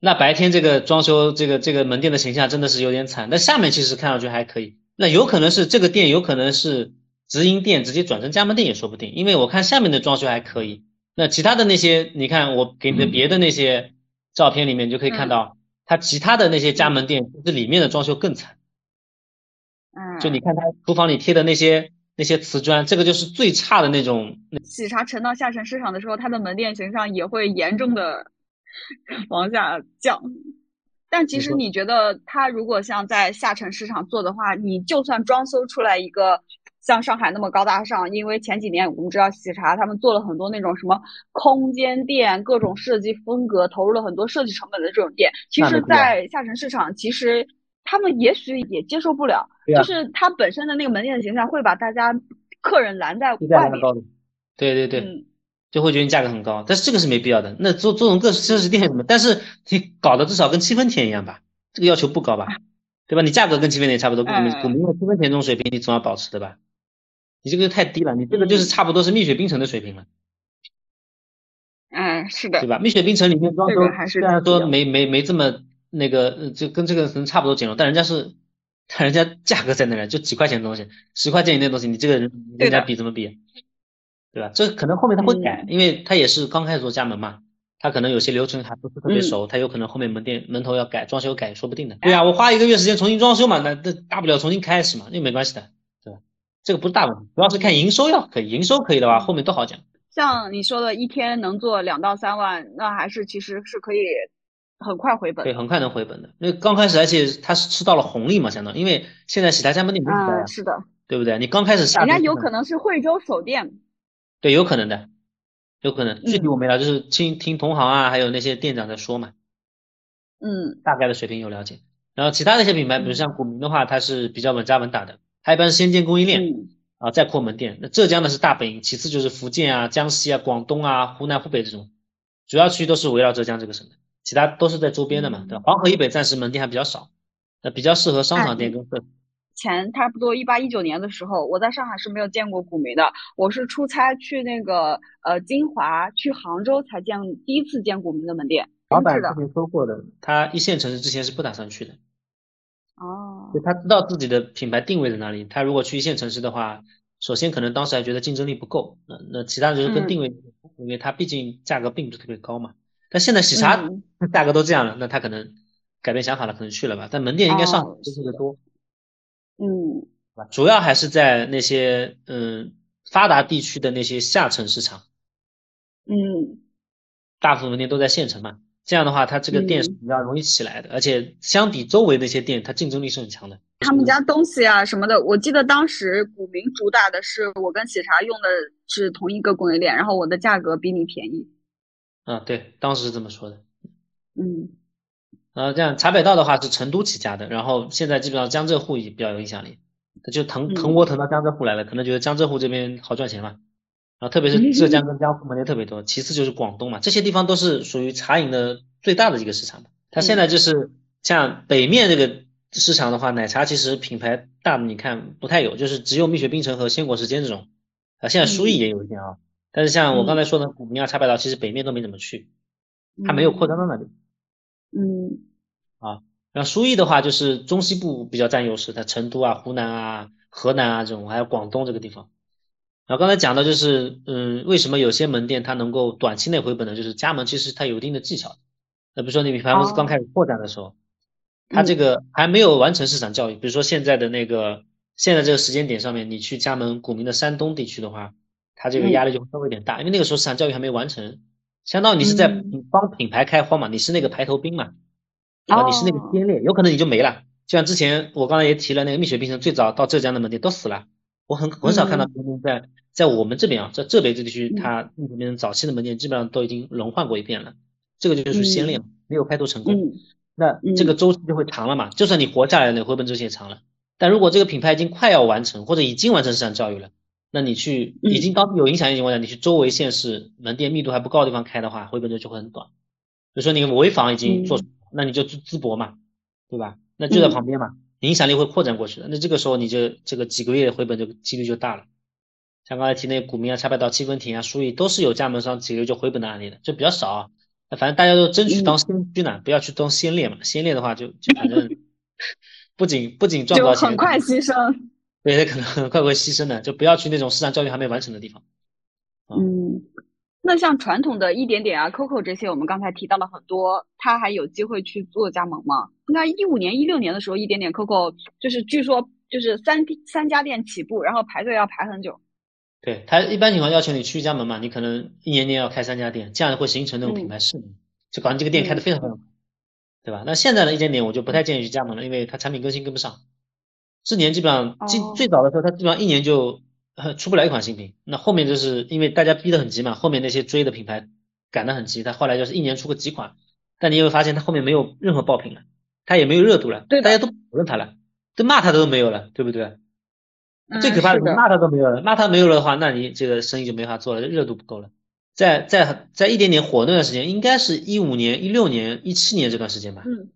那白天这个装修这个这个门店的形象真的是有点惨，那下面其实看上去还可以，那有可能是这个店有可能是。直营店直接转成加盟店也说不定，因为我看下面的装修还可以。那其他的那些，你看我给你的别的那些照片里面，就可以看到，它其他的那些加盟店，这里面的装修更惨。嗯，就你看它厨房里贴的那些那些瓷砖，这个就是最差的那种。喜茶沉到下沉市场的时候，它的门店形象也会严重的 *laughs* 往下降。但其实你觉得，它如果像在下沉市场做的话，你就算装修出来一个。像上海那么高大上，因为前几年我们知道喜茶他们做了很多那种什么空间店，各种设计风格，投入了很多设计成本的这种店。其实，在下沉市场，其实他们也许也接受不了，就是它本身的那个门店的形象会把大家客人拦在外面。对对对，就会觉得价格很高，但是这个是没必要的。那做做种各奢侈店什么，但是你搞的至少跟七分甜一样吧，这个要求不高吧？*laughs* 对吧？你价格跟七分甜差不多，古茗古茗的七分甜这种水平，你总要保持的吧？你这个太低了，你这个就是差不多是蜜雪冰城的水平了。嗯，是的，对吧？蜜雪冰城里面装修虽然说没没没这么那个，就跟这个可能差不多简陋，但人家是，但人家价格在那儿，就几块钱的东西，十块钱以内的东西，你这个人人家比怎么比？对吧？这可能后面他会改，因为他也是刚开始做加盟嘛，他可能有些流程还不是特别熟，他有可能后面门店门头要改，装修改说不定的。对呀，我花一个月时间重新装修嘛，那那大不了重新开始嘛，那没关系的。对吧这个不是大问题，主要是看营收要可以，营收可以的话，后面都好讲。像你说的，一天能做两到三万，那还是其实是可以很快回本。对，很快能回本的。因为刚开始，而且他是吃到了红利嘛，相当于，因为现在喜茶加盟店不多是的，对不对？你刚开始下，人家有可能是惠州首店。对，有可能的，有可能。具体我没了，就是听听同行啊，还有那些店长在说嘛。嗯。大概的水平有了解。然后其他的一些品牌，比如像古茗的话，它是比较稳扎稳打的。它一般是先建供应链，啊，再扩门店。那浙江的是大本营，其次就是福建啊、江西啊、广东啊、湖南、湖北这种，主要区都是围绕浙江这个省的，其他都是在周边的嘛，对吧？黄河以北暂时门店还比较少，那比较适合商场店跟客。前差不多一八一九年的时候，我在上海是没有见过古茗的，我是出差去那个呃金华、去杭州才见第一次见古茗的门店。老板之前说过的，他一线城市之前是不打算去的。哦，就他知道自己的品牌定位在哪里。他如果去一线城市的话，首先可能当时还觉得竞争力不够，那那其他就是跟定位，因为他毕竟价格并不是特别高嘛。但现在喜茶 *laughs* 价格都这样了，那他可能改变想法了，可能去了吧。但门店应该上接触的多，嗯，主要还是在那些嗯发达地区的那些下沉市场，嗯，大部分门店都在县城嘛。这样的话，它这个店是比较容易起来的，而且相比周围那些店，它竞争力是很强的。他们家东西啊什么的，我记得当时古茗主打的是我跟喜茶用的是同一个供应链，然后我的价格比你便宜。嗯，对，当时是这么说的。嗯，呃，这样茶百道的话是成都起家的，然后现在基本上江浙沪也比较有影响力，他就腾腾窝腾到江浙沪来了，可能觉得江浙沪这边好赚钱嘛。啊，特别是浙江跟江苏门店特别多，其次就是广东嘛，这些地方都是属于茶饮的最大的一个市场它现在就是像北面这个市场的话，奶茶其实品牌大的你看不太有，就是只有蜜雪冰城和鲜果时间这种，啊，现在书艺也有一点啊，但是像我刚才说的古茗啊、茶百道，其实北面都没怎么去，它没有扩张到那里。嗯。啊，然后书艺的话，就是中西部比较占优势，它成都啊、湖南啊、河南啊这种，还有广东这个地方。然后刚才讲到就是，嗯，为什么有些门店它能够短期内回本呢？就是加盟其实它有一定的技巧。那比如说你品牌公司刚开始扩展的时候，它这个还没有完成市场教育。比如说现在的那个现在这个时间点上面，你去加盟古茗的山东地区的话，它这个压力就会稍微有点大，因为那个时候市场教育还没完成，相当于你是在帮品牌开荒嘛，你是那个排头兵嘛，啊，你是那个先烈，有可能你就没了。就像之前我刚才也提了，那个蜜雪冰城最早到浙江的门店都死了。我很很少看到门店在在我们这边啊，在浙北这地区，它蜜雪冰城早期的门店基本上都已经轮换过一遍了。这个就是先烈，没有开拓成功，那这个周期就会长了嘛。就算你活下来了，那回本周期也长了。但如果这个品牌已经快要完成，或者已经完成市场教育了，那你去已经当有影响力情况下，你去周围县市门店密度还不高的地方开的话，回本周就会很短。比如说你潍坊已经做，那你就淄淄博嘛，对吧？那就在旁边嘛。影响力会扩展过去的，那这个时候你就这个几个月回本这个几率就大了。像刚才提那股民啊、茶百道、七分亭啊、书艺都是有加盟商几个月就回本的案例的，就比较少啊。那反正大家都争取当先驱呢，不要去当先烈嘛。先烈的话就就反正 *laughs* 不仅不仅赚不到钱，很快牺牲。对，可能很快会牺牲的，就不要去那种市场教育还没完成的地方。嗯。那像传统的一点点啊、COCO 这些，我们刚才提到了很多，他还有机会去做加盟吗？应该一五年、一六年的时候，一点点 COCO 就是据说就是三三家店起步，然后排队要排很久。对他一般情况要求你去加盟嘛，你可能一年年要开三家店，这样会形成那种品牌势能，就搞你这个店开的非常非常快，对吧？那现在的一点点我就不太建议去加盟了，因为它产品更新跟不上。之年基本上最最早的时候，它基本上一年就。出不了一款新品，那后面就是因为大家逼得很急嘛，后面那些追的品牌赶得很急，他后来就是一年出个几款，但你有没有发现他后面没有任何爆品了，他也没有热度了，对，大家都讨论他了，都骂他都没有了，对不对？最可怕的是骂他都没有了，骂他没有了的话，那你这个生意就没法做了，热度不够了。在在在一点点火那段时间，应该是一五年、一六年、一七年这段时间吧，嗯，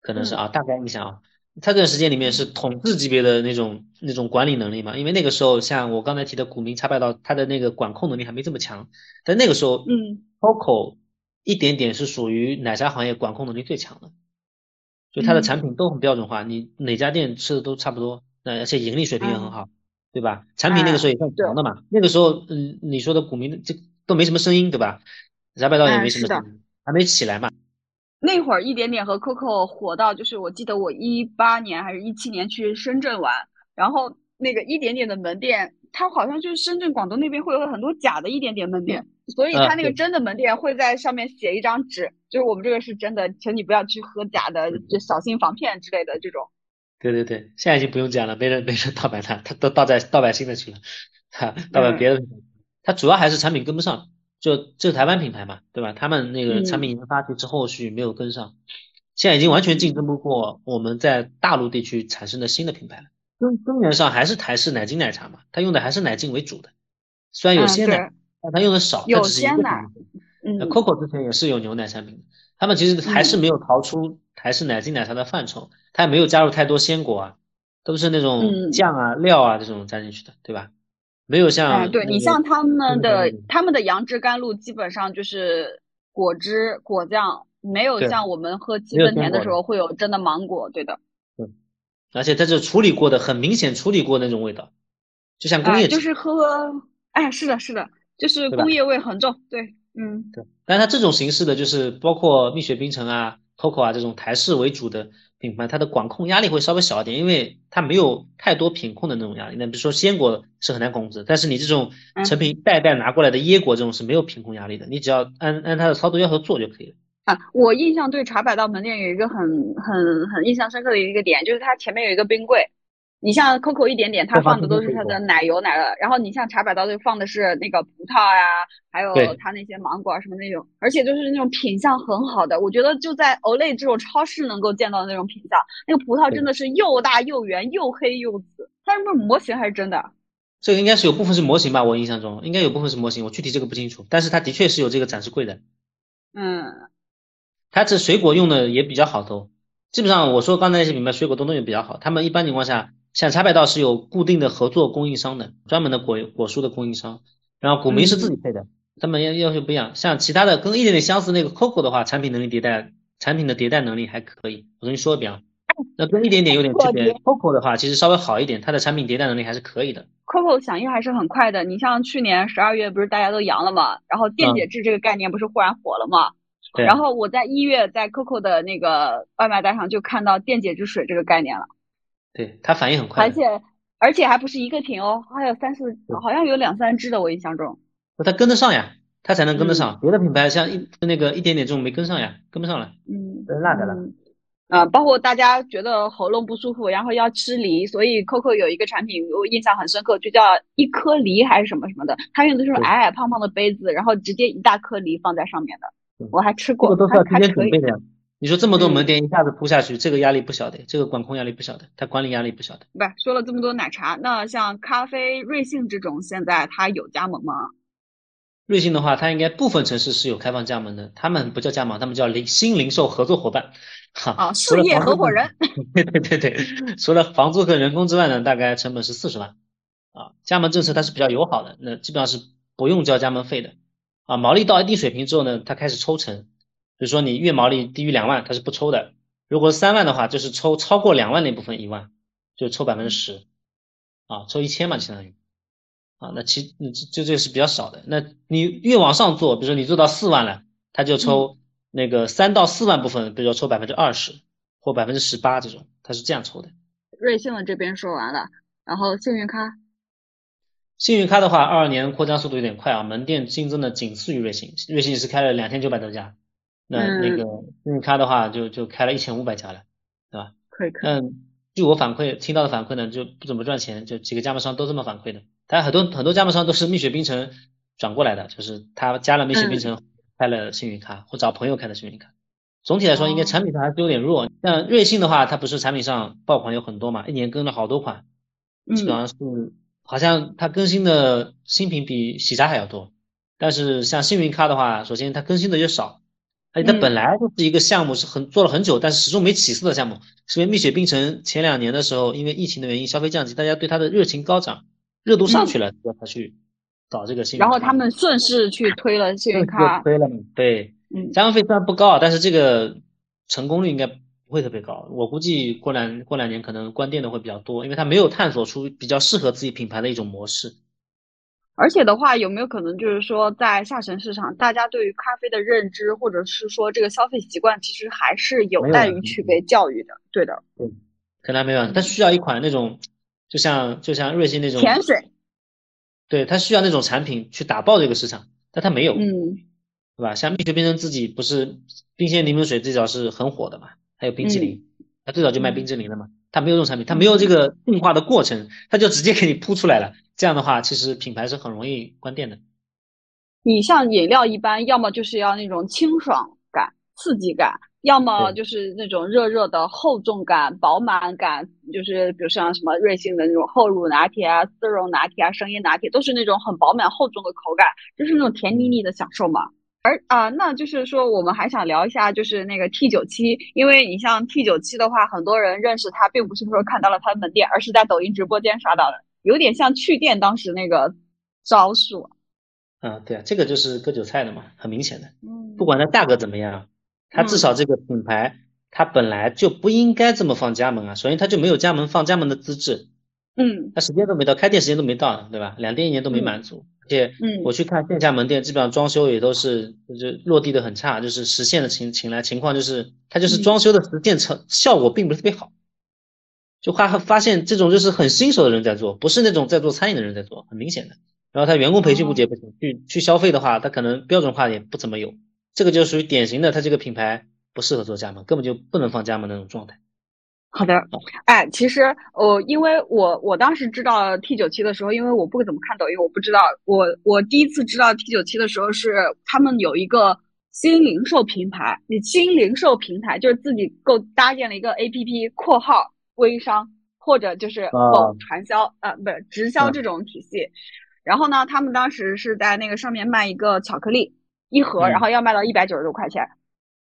可能是啊，大概印象啊。他这段时间里面是统治级别的那种那种管理能力嘛？因为那个时候像我刚才提的股民茶百道，他的那个管控能力还没这么强。但那个时候，嗯，COCO 一点点是属于奶茶行业管控能力最强的，就它的产品都很标准化，你哪家店吃的都差不多，那而且盈利水平也很好，对吧？产品那个时候也算强的嘛。那个时候，嗯，你说的股民这都没什么声音，对吧？茶百道也没什么声音，还没起来嘛。那会儿一点点和 COCO 火到，就是我记得我一八年还是一七年去深圳玩，然后那个一点点的门店，它好像就是深圳、广东那边会有很多假的一点点门店，所以它那个真的门店会在上面写一张纸，就是我们这个是真的，请你不要去喝假的，就小心防骗之类的这种。对对对，现在已经不用讲了，没人没人盗版它，它都盗在盗版新的去了，哈，盗版别的，它主要还是产品跟不上。就这台湾品牌嘛，对吧？他们那个产品研发其实后续没有跟上，现在已经完全竞争不过我们在大陆地区产生的新的品牌了。根根源上还是台式奶精奶茶嘛，它用的还是奶精为主的，虽然有鲜奶，但它用的少。有鲜奶。嗯。COCO 之前也是有牛奶产品，他们其实还是没有逃出台式奶精奶茶的范畴，它也没有加入太多鲜果啊，都是那种酱啊料啊这种加进去的，对吧？没有像，对你像他们的他们的杨枝甘露，基本上就是果汁果酱，没有像我们喝七分甜的时候会有真的芒果，对的。对，而且它是处理过的，很明显处理过那种味道，就像工业。就是喝，哎，是的，是的，就是工业味很重，对，嗯。对，但是它这种形式的，就是包括蜜雪冰城啊、COCO 啊这种台式为主的。品牌它的管控压力会稍微小一点，因为它没有太多品控的那种压力。那比如说鲜果是很难控制，但是你这种成品代代拿过来的椰果这种是没有品控压力的，你只要按按它的操作要求做就可以了。啊，我印象对茶百道门店有一个很很很印象深刻的一个点，就是它前面有一个冰柜。你像 COCO 一点点，它放的都是它的奶油奶酪，然后你像茶百道就放的是那个葡萄呀，还有它那些芒果啊什么那种，而且就是那种品相很好的，我觉得就在 Olay 这种超市能够见到的那种品相，那个葡萄真的是又大又圆又黑又紫，它是不是模型还是真的？这个应该是有部分是模型吧，我印象中应该有部分是模型，我具体这个不清楚，但是它的确是有这个展示柜的。嗯，它这水果用的也比较好都，基本上我说刚才那些品牌水果都弄的比较好，他们一般情况下。像茶百道是有固定的合作供应商的，专门的果果蔬的供应商，然后古茗是自己配的，他们要要求不一样。像其他的跟一点点相似那个 COCO 的话，产品能力迭代，产品的迭代能力还可以。我跟你说一遍啊，那跟一点点有点区别，COCO 的话其实稍微好一点，它的产品迭代能力还是可以的。COCO 响应还是很快的，你像去年十二月不是大家都阳了嘛，然后电解质这个概念不是忽然火了嘛？对。然后我在一月在 COCO 的那个外卖单上就看到电解质水这个概念了。对它反应很快，而且而且还不是一个瓶哦，还有三四，好像有两三只的，我印象中。那它跟得上呀，它才能跟得上。别的品牌像一那个一点点这种没跟上呀，跟不上了，嗯，被落下了。啊，包括大家觉得喉咙不舒服，然后要吃梨，所以 COCO 有一个产品我印象很深刻，就叫一颗梨还是什么什么的，它用的是矮矮胖胖的杯子，然后直接一大颗梨放在上面的，我还吃过，这个都是要提前准备的呀。你说这么多门店一下子铺下去，这个压力不小的，这个管控压力不小的，它管理压力不小的。不，说了这么多奶茶，那像咖啡、瑞幸这种，现在它有加盟吗？瑞幸的话，它应该部分城市是有开放加盟的，他们不叫加盟，他们叫零新零售合作伙伴。哈，事业合伙人。对对对对，除了房租和人工之外呢，大概成本是四十万。啊，加盟政策它是比较友好的，那基本上是不用交加盟费的。啊，毛利到一定水平之后呢，它开始抽成。比如说你月毛利低于两万，它是不抽的。如果是三万的话，就是抽超过两万那部分一万，就抽百分之十，啊，抽一千嘛，相当于，啊，那其就这个是比较少的。那你越往上做，比如说你做到四万了，他就抽那个三到四万部分，比如说抽百分之二十或百分之十八这种，他是这样抽的。瑞幸的这边说完了，然后幸运咖，幸运咖的话，二二年扩张速度有点快啊，门店新增的仅次于瑞幸，瑞幸是开了两千九百多家。那那个幸运卡的话，就就开了一千五百家了，对吧？可以。嗯，据我反馈听到的反馈呢，就不怎么赚钱，就几个加盟商都这么反馈的。但很多很多加盟商都是蜜雪冰城转过来的，就是他加了蜜雪冰城开了幸运卡，或找朋友开的幸运卡。总体来说，应该产品上还是有点弱。像瑞幸的话，它不是产品上爆款有很多嘛，一年更了好多款，基本上是好像它更新的新品比喜茶还要多。但是像幸运咖的话，首先它更新的就少。哎，它本来就是一个项目，是很做了很久，但是始终没起色的项目。是因为蜜雪冰城前两年的时候，因为疫情的原因，消费降级，大家对它的热情高涨，热度上去了，要他去搞这个幸运。然后他们顺势去推了信用卡。推了嘛？对，嗯，加盟费虽然不高，但是这个成功率应该不会特别高。我估计过两过两年可能关店的会比较多，因为它没有探索出比较适合自己品牌的一种模式。而且的话，有没有可能就是说，在下沉市场，大家对于咖啡的认知，或者是说这个消费习惯，其实还是有待于去被教育的。对的，对，可能没有，它需要一款那种，就像就像瑞幸那种甜水，对，它需要那种产品去打爆这个市场，但它没有，嗯，对吧？像蜜雪冰城自己不是冰鲜柠檬水最早是很火的嘛，还有冰淇淋，它最早就卖冰淇淋的嘛。它没有这种产品，它没有这个进化的过程，它就直接给你铺出来了。这样的话，其实品牌是很容易关店的。你像饮料一般，要么就是要那种清爽感、刺激感，要么就是那种热热的厚重感、饱满感，就是比如像什么瑞幸的那种厚乳拿铁啊、丝绒拿铁啊、生椰拿铁，都是那种很饱满厚重的口感，就是那种甜腻腻的享受嘛。而啊，那就是说，我们还想聊一下，就是那个 T 九七，因为你像 T 九七的话，很多人认识它，并不是说看到了它的门店，而是在抖音直播间刷到的，有点像去店当时那个招数。嗯，对啊，这个就是割韭菜的嘛，很明显的。嗯。不管它价格怎么样，它至少这个品牌，它本来就不应该这么放加盟啊。首先，它就没有加盟放加盟的资质。嗯。他时间都没到，开店时间都没到，对吧？两店一年都没满足。而且，嗯，我去看线下门店，基本上装修也都是就是落地的很差，就是实现的情情来情况就是，它就是装修的实现成效果并不是特别好，就发发现这种就是很新手的人在做，不是那种在做餐饮的人在做，很明显的。然后他员工培训也不行，去去消费的话，他可能标准化也不怎么有，这个就属于典型的他这个品牌不适合做加盟，根本就不能放加盟那种状态。好的，哎，其实我因为我我当时知道 T 九七的时候，因为我不怎么看抖音，我不知道。我我第一次知道 T 九七的时候是他们有一个新零售平台，你新零售平台就是自己构搭建了一个 APP（ 括号微商或者就是某传销呃不是直销这种体系）。然后呢，他们当时是在那个上面卖一个巧克力一盒，然后要卖到一百九十多块钱。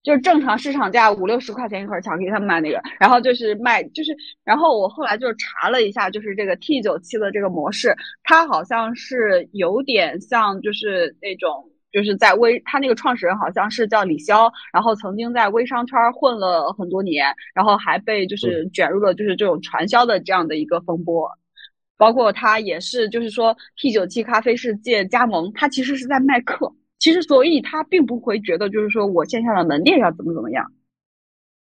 就是正常市场价五六十块钱一盒巧克力，他们卖那个，然后就是卖，就是，然后我后来就查了一下，就是这个 T 九七的这个模式，它好像是有点像，就是那种，就是在微，它那个创始人好像是叫李潇，然后曾经在微商圈混了很多年，然后还被就是卷入了就是这种传销的这样的一个风波，包括他也是，就是说 T 九七咖啡是借加盟，他其实是在卖课。其实，所以他并不会觉得，就是说我线下的门店要怎么怎么样。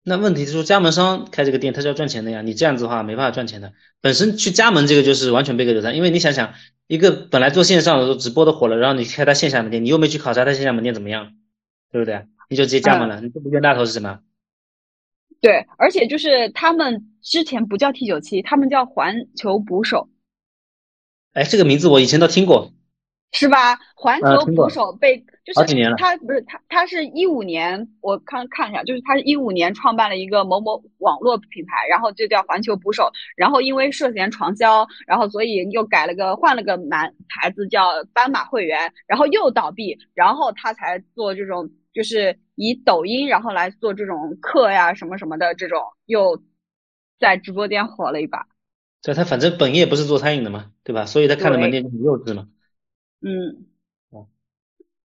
那问题是说，加盟商开这个店，他是要赚钱的呀。你这样子的话，没办法赚钱的。本身去加盟这个就是完全背锅流山，因为你想想，一个本来做线上的时候直播的火了，然后你开他线下门店，你又没去考察他线下门店怎么样，对不对？你就直接加盟了，你这不冤大头是什么？对，而且就是他们之前不叫 T 九七，他们叫环球捕手。哎，这个名字我以前都听过。是吧？环球捕手被就是他不是他，他是一五年，我看看一下，就是他是一五年创办了一个某某网络品牌，然后就叫环球捕手，然后因为涉嫌传销，然后所以又改了个换了个男牌子叫斑马会员，然后又倒闭，然后他才做这种就是以抖音然后来做这种课呀什么什么的这种，又在直播间火了一把。对，他反正本业不是做餐饮的嘛，对吧？所以他看的门店就很幼稚嘛。嗯，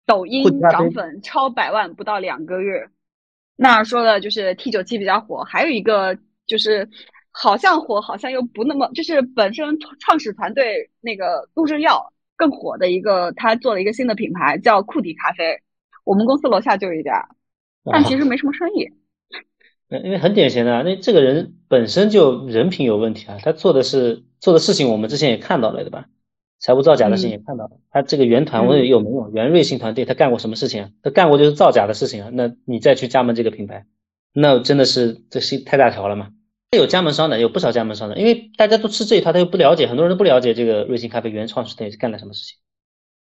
抖音涨粉超百万不到两个月。那说的就是 T 九七比较火，还有一个就是好像火，好像又不那么，就是本身创始团队那个陆正耀更火的一个，他做了一个新的品牌叫库迪咖啡。我们公司楼下就有一家，但其实没什么生意。因为很典型的，那这个人本身就人品有问题啊，他做的是做的事情，我们之前也看到了，对吧？财务造假的事情也看到了，他这个原团队有没有原瑞幸团队？他干过什么事情啊？他干过就是造假的事情啊。那你再去加盟这个品牌，那真的是这是太大条了嘛？有加盟商的，有不少加盟商的，因为大家都吃这一套，他又不了解，很多人都不了解这个瑞幸咖啡原创始人干了什么事情。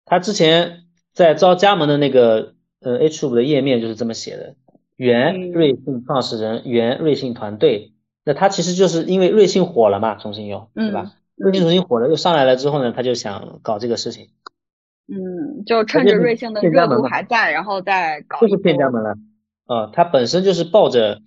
他之前在招加盟的那个呃 H 五的页面就是这么写的：原瑞幸创始人，原瑞幸团队。那他其实就是因为瑞幸火了嘛，重新又对吧？瑞幸重新火了，又上来了之后呢，他就想搞这个事情。嗯，就趁着瑞幸的热度还在，然后再搞。就是骗加盟了。啊，他本身就是抱着，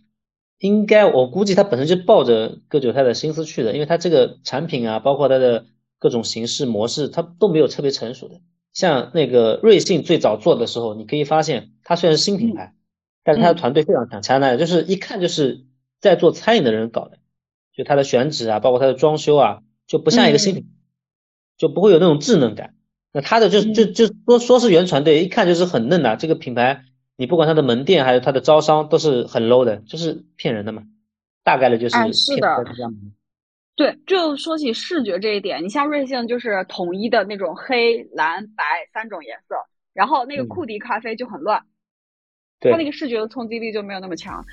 应该我估计他本身就抱着割韭菜的心思去的，因为他这个产品啊，包括它的各种形式模式，它都没有特别成熟的。像那个瑞幸最早做的时候，你可以发现，它虽然是新品牌，但是它的团队非常强，强在就是一看就是在做餐饮的人搞的，就它的选址啊，包括它的装修啊。就不像一个新品，就不会有那种稚嫩感。那他的就就就说说是原团队，一看就是很嫩的这个品牌。你不管它的门店还是它的招商，都是很 low 的，就是骗人的嘛。大概率就是是的。对，就说起视觉这一点，你像瑞幸就是统一的那种黑蓝白三种颜色，然后那个库迪咖啡就很乱，它那个视觉的冲击力就没有那么强。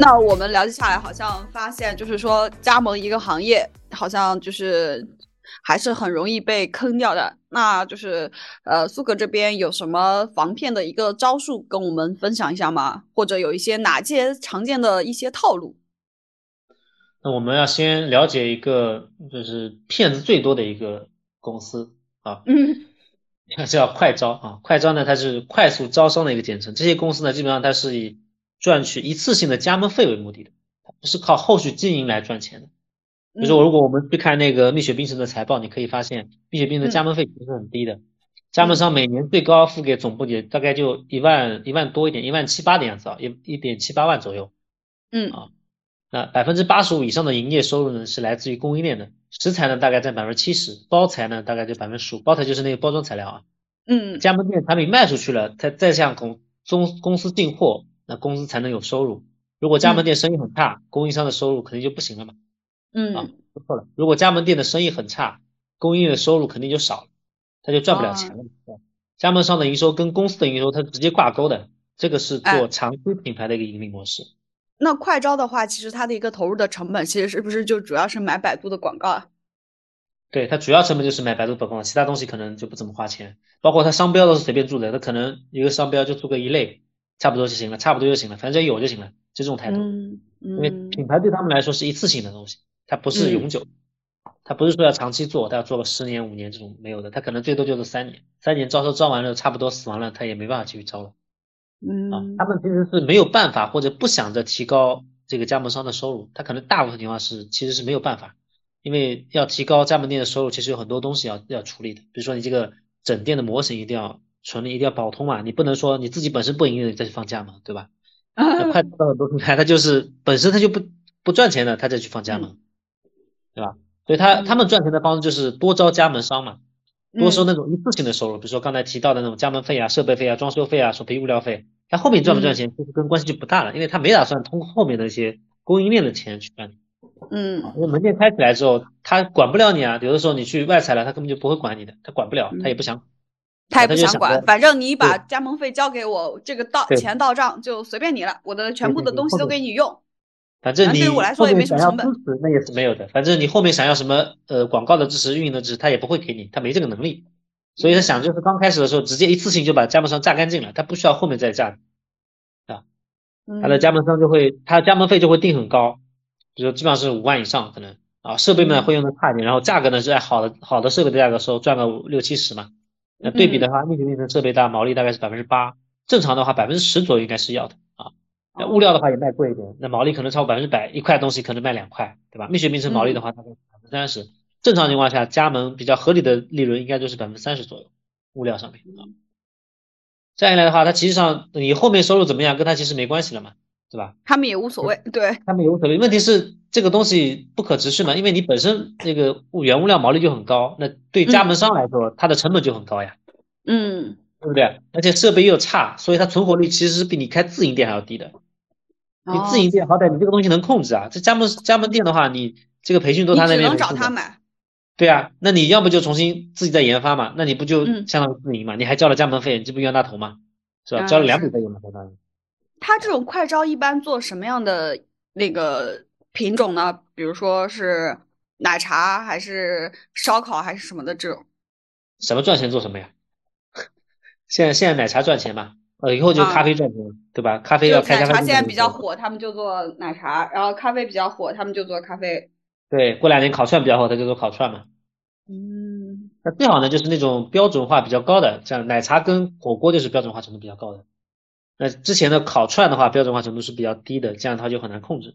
那我们了解下来，好像发现就是说加盟一个行业，好像就是还是很容易被坑掉的。那就是呃，苏格这边有什么防骗的一个招数跟我们分享一下吗？或者有一些哪些常见的一些套路？那我们要先了解一个就是骗子最多的一个公司啊，嗯，*laughs* 叫快招啊。快招呢，它是快速招商的一个简称。这些公司呢，基本上它是以赚取一次性的加盟费为目的的，它不是靠后续经营来赚钱的。比如说，如果我们去看那个蜜雪冰城的财报，你可以发现蜜雪冰城的加盟费其实很低的，加盟商每年最高付给总部也大概就一万一万多一点，一万七八的样子啊，一一点七八万左右。嗯啊，那百分之八十五以上的营业收入呢是来自于供应链的，食材呢大概占百分之七十，包材呢大概就百分之十五，包材就是那个包装材料啊。嗯，加盟店产品卖出去了，再再向公中公司进货。那公司才能有收入。如果加盟店生意很差，供应商的收入肯定就不行了嘛。嗯，啊，说错了。如果加盟店的生意很差，供应的收入肯定就少了，他就赚不了钱了。加盟商的营收跟公司的营收它直接挂钩的，这个是做长期品牌的一个盈利模式。那快招的话，其实它的一个投入的成本，其实是不是就主要是买百度的广告啊？对，它主要成本就是买百度广告，其他东西可能就不怎么花钱。包括它商标都是随便注的，它可能一个商标就注个一类。差不多就行了，差不多就行了，反正有就行了，就这种态度。嗯因为品牌对他们来说是一次性的东西，它不是永久，它不是说要长期做，它要做个十年五年这种没有的，它可能最多就是三年，三年招收招完了差不多死亡了，他也没办法继续招了。嗯啊，他们其实是没有办法或者不想着提高这个加盟商的收入，他可能大部分情况是其实是没有办法，因为要提高加盟店的收入，其实有很多东西要要处理的，比如说你这个整店的模型一定要纯利，一定要保通嘛，你不能说你自己本身不营业再去放假嘛，对吧？*laughs* 那快到很多平台，它就是本身它就不不赚钱的，他再去放加盟，对吧？所以他他们赚钱的方式就是多招加盟商嘛，多收那种一次性的收入，比如说刚才提到的那种加盟费啊、设备费啊、装修费啊、手皮物料费，他后面赚不赚钱其实跟关系就不大了，因为他没打算通过后面的一些供应链的钱去赚。嗯，因为门店开起来之后，他管不了你啊，有的时候你去外采了，他根本就不会管你的，他管不了，他也不想。他也不想想管，着反正你把加盟费交给我，这个到钱到账就随便你了，我的全部的东西都给你用。反正你对于我来说也没什么成本那也是没有的，反正你后面想要什么呃广告的支持、运营的支持，他也不会给你，他没这个能力。所以他想就是刚开始的时候，直接一次性就把加盟商榨干净了，他不需要后面再榨，啊他的加盟商就会，他的加盟费就会定很高，比如说基本上是五万以上可能啊，设备呢会用的差一点，然后价格呢是在好的好的设备的价格时候，赚个五六七十嘛。那对比的话，密集变成设备大，毛利大概是百分之八，正常的话百分之十左右应该是要的啊。那物料的话也卖贵一点，那毛利可能超过百分之百，一块东西可能卖两块，对吧？蜜雪冰城毛利的话大概百分之三十，正常情况下加盟比较合理的利润应该就是百分之三十左右，物料上面啊。这样一来的话，它其实上你后面收入怎么样，跟它其实没关系了嘛，对吧？他们也无所谓，对，他们也无所谓。问题是这个东西不可持续嘛，因为你本身这个原物料毛利就很高，那对加盟商来说，它的成本就很高呀，嗯，对不对？而且设备又差，所以它存活率其实是比你开自营店还要低的。你哦自营店好歹你这个东西能控制啊，这加盟加盟店的话，你这个培训都他那边能找他买，对啊，那你要不就重新自己再研发嘛，那你不就嗯相当于自营嘛？你还交了加盟费，你这不冤大头嘛？是吧？啊交了两笔是费用嘛，相当于。他这种快招一般做什么样的那个品种呢？比如说是奶茶，还是烧烤，还是什么的这种？什么赚钱做什么呀？现在现在奶茶赚钱嘛，呃，以后就啊咖啡赚钱，对吧？咖啡要开奶茶现在比较火，他们就做奶茶；然后咖啡比较火，他们就做咖啡。对，过两年烤串比较火，他就做烤串嘛。嗯那最好呢就是那种标准化比较高的，像奶茶跟火锅就是标准化程度比较高的。那之前的烤串的话，标准化程度是比较低的，这样它就很难控制，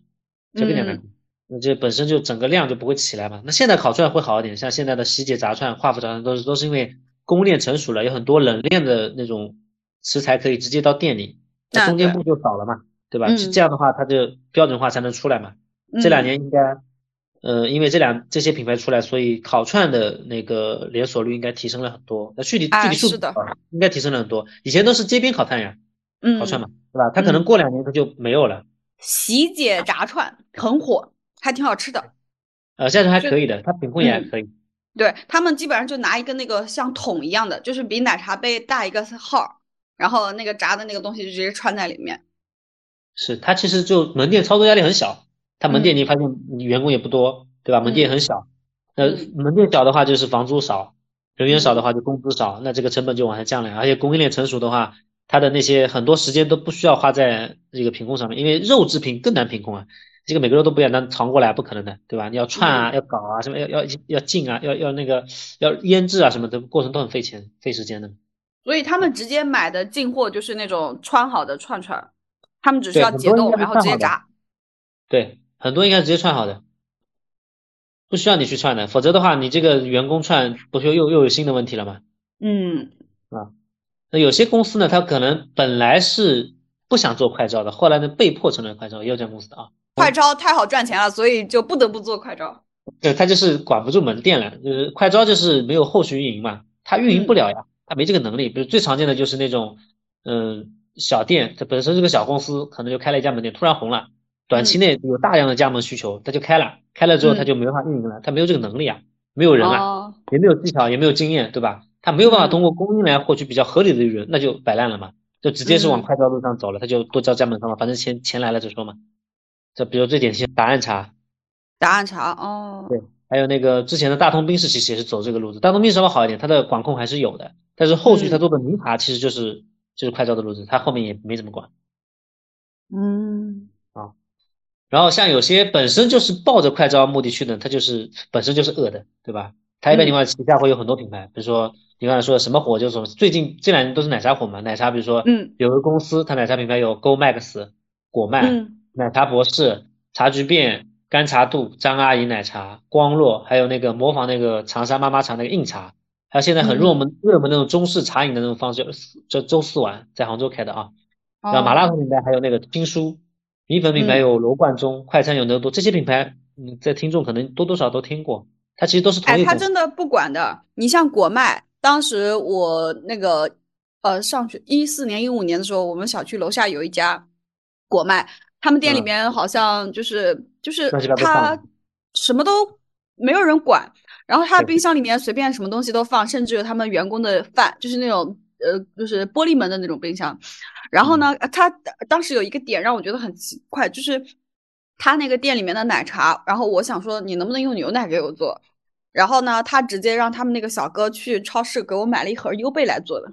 就更加难。那这本身就整个量就不会起来嘛。那现在烤串会好一点，像现在的西姐炸串、华府炸串都是都是因为供应链成熟了，有很多冷链的那种食材可以直接到店里，那中间步就少了嘛，对吧？嗯这样的话它就标准化才能出来嘛。这两嗯年应该，呃，因为这两这些品牌出来，所以烤串的那个连锁率应该提升了很多。那具体哎具体数应该提升了很多。以前都是街边烤串呀，嗯烤串嘛，对吧？它可能过两年它就没有了。喜姐炸串很火，还挺好吃的。呃，现在还可以的，它品控也还嗯可以。对他们基本上就拿一个那个像桶一样的，就是比奶茶杯大一个号，然后那个炸的那个东西就直接穿在里面。是，它其实就门店操作压力很小，他门店嗯你发现你员工也不多，对吧？门店也很小，那嗯门店小的话就是房租少，人员少的话就工资少，那这个成本就往下降了。而且供应链成熟的话，它的那些很多时间都不需要花在这个品控上面，因为肉制品更难品控啊，这个每个肉都不一样，那藏过来不可能的，对吧？你要串啊，要搞啊，什么要要要进啊，要要那个要腌制啊什么的，过程都很费钱费时间的。所以他们直接买的进货就是那种穿好的串串，他们只需要解冻，然后直接炸。对，很多应该直接串好的，不需要你去串的，否则的话，你这个员工串不是又又有新的问题了吗？嗯那有些公司呢，它可能本来是不想做快招的，后来呢被迫成了快招，也有这样公司的啊。快招太好赚钱了，所以就不得不做快招。对，他就是管不住门店了，就是快招就是没有后续运营嘛，他运营不了呀，他没这个能力。比如最常见的就是那种，嗯，小店，它本身是个小公司，可能就开了一家门店，突然红了，短期内有大量的加盟需求，他就开了，开了之后他就没办法运营了，他没有这个能力啊，没有人啊，哦，也没有技巧，也没有经验，对吧？他没有办法嗯。通过供应来获取比较合理的利润，那就摆烂了嘛，就直接是往嗯。快招路上走了，他就多交加盟商嘛，反正钱钱来了再说嘛。这比如最典型的答案茶，答案茶哦，对还有那个之前的大通冰室其实也是走这个路子，大通冰室稍微好一点，它的管控还是有的，但是后续它嗯做的泥茶其实就是就是快招的路子，他后面也没怎么管。嗯。啊。然后像有些本身就是抱着快招目的去的，他就是本身就是恶的，对吧？他一般情况旗下会有很多品牌，比如说你刚才说的什么火就是什么，最近这两年都是奶茶火嘛，奶茶比如说，嗯，有个公司它奶茶品牌有 Go Max、果麦、奶茶博士、茶局变、干茶度、张阿姨奶茶、光洛，还有那个模仿那个长沙妈妈茶那个硬茶，还有现在很热门热门那种中式茶饮的那种方式，叫周四晚，在杭州开的啊，然后麻辣烫品牌还有那个听书。米粉品牌有罗贯中，快餐有牛多，这些品牌，嗯，在听众可能多多少都听过。它其实都是同一。哎，它真的不管的。你像果麦，当时我那个呃上学一四年一五年的时候，我们小区楼下有一家果麦，他们店里面好像就是就是他什么都没有人管，然后他冰箱里面随便什么东西都放，甚至有他们员工的饭，就是那种呃就是玻璃门的那种冰箱。然后呢，他当时有一个点让我觉得很奇怪，就是他那个店里面的奶茶，然后我想说你能不能用牛奶给我做，然后呢，他直接让他们那个小哥去超市给我买了一盒优贝来做的。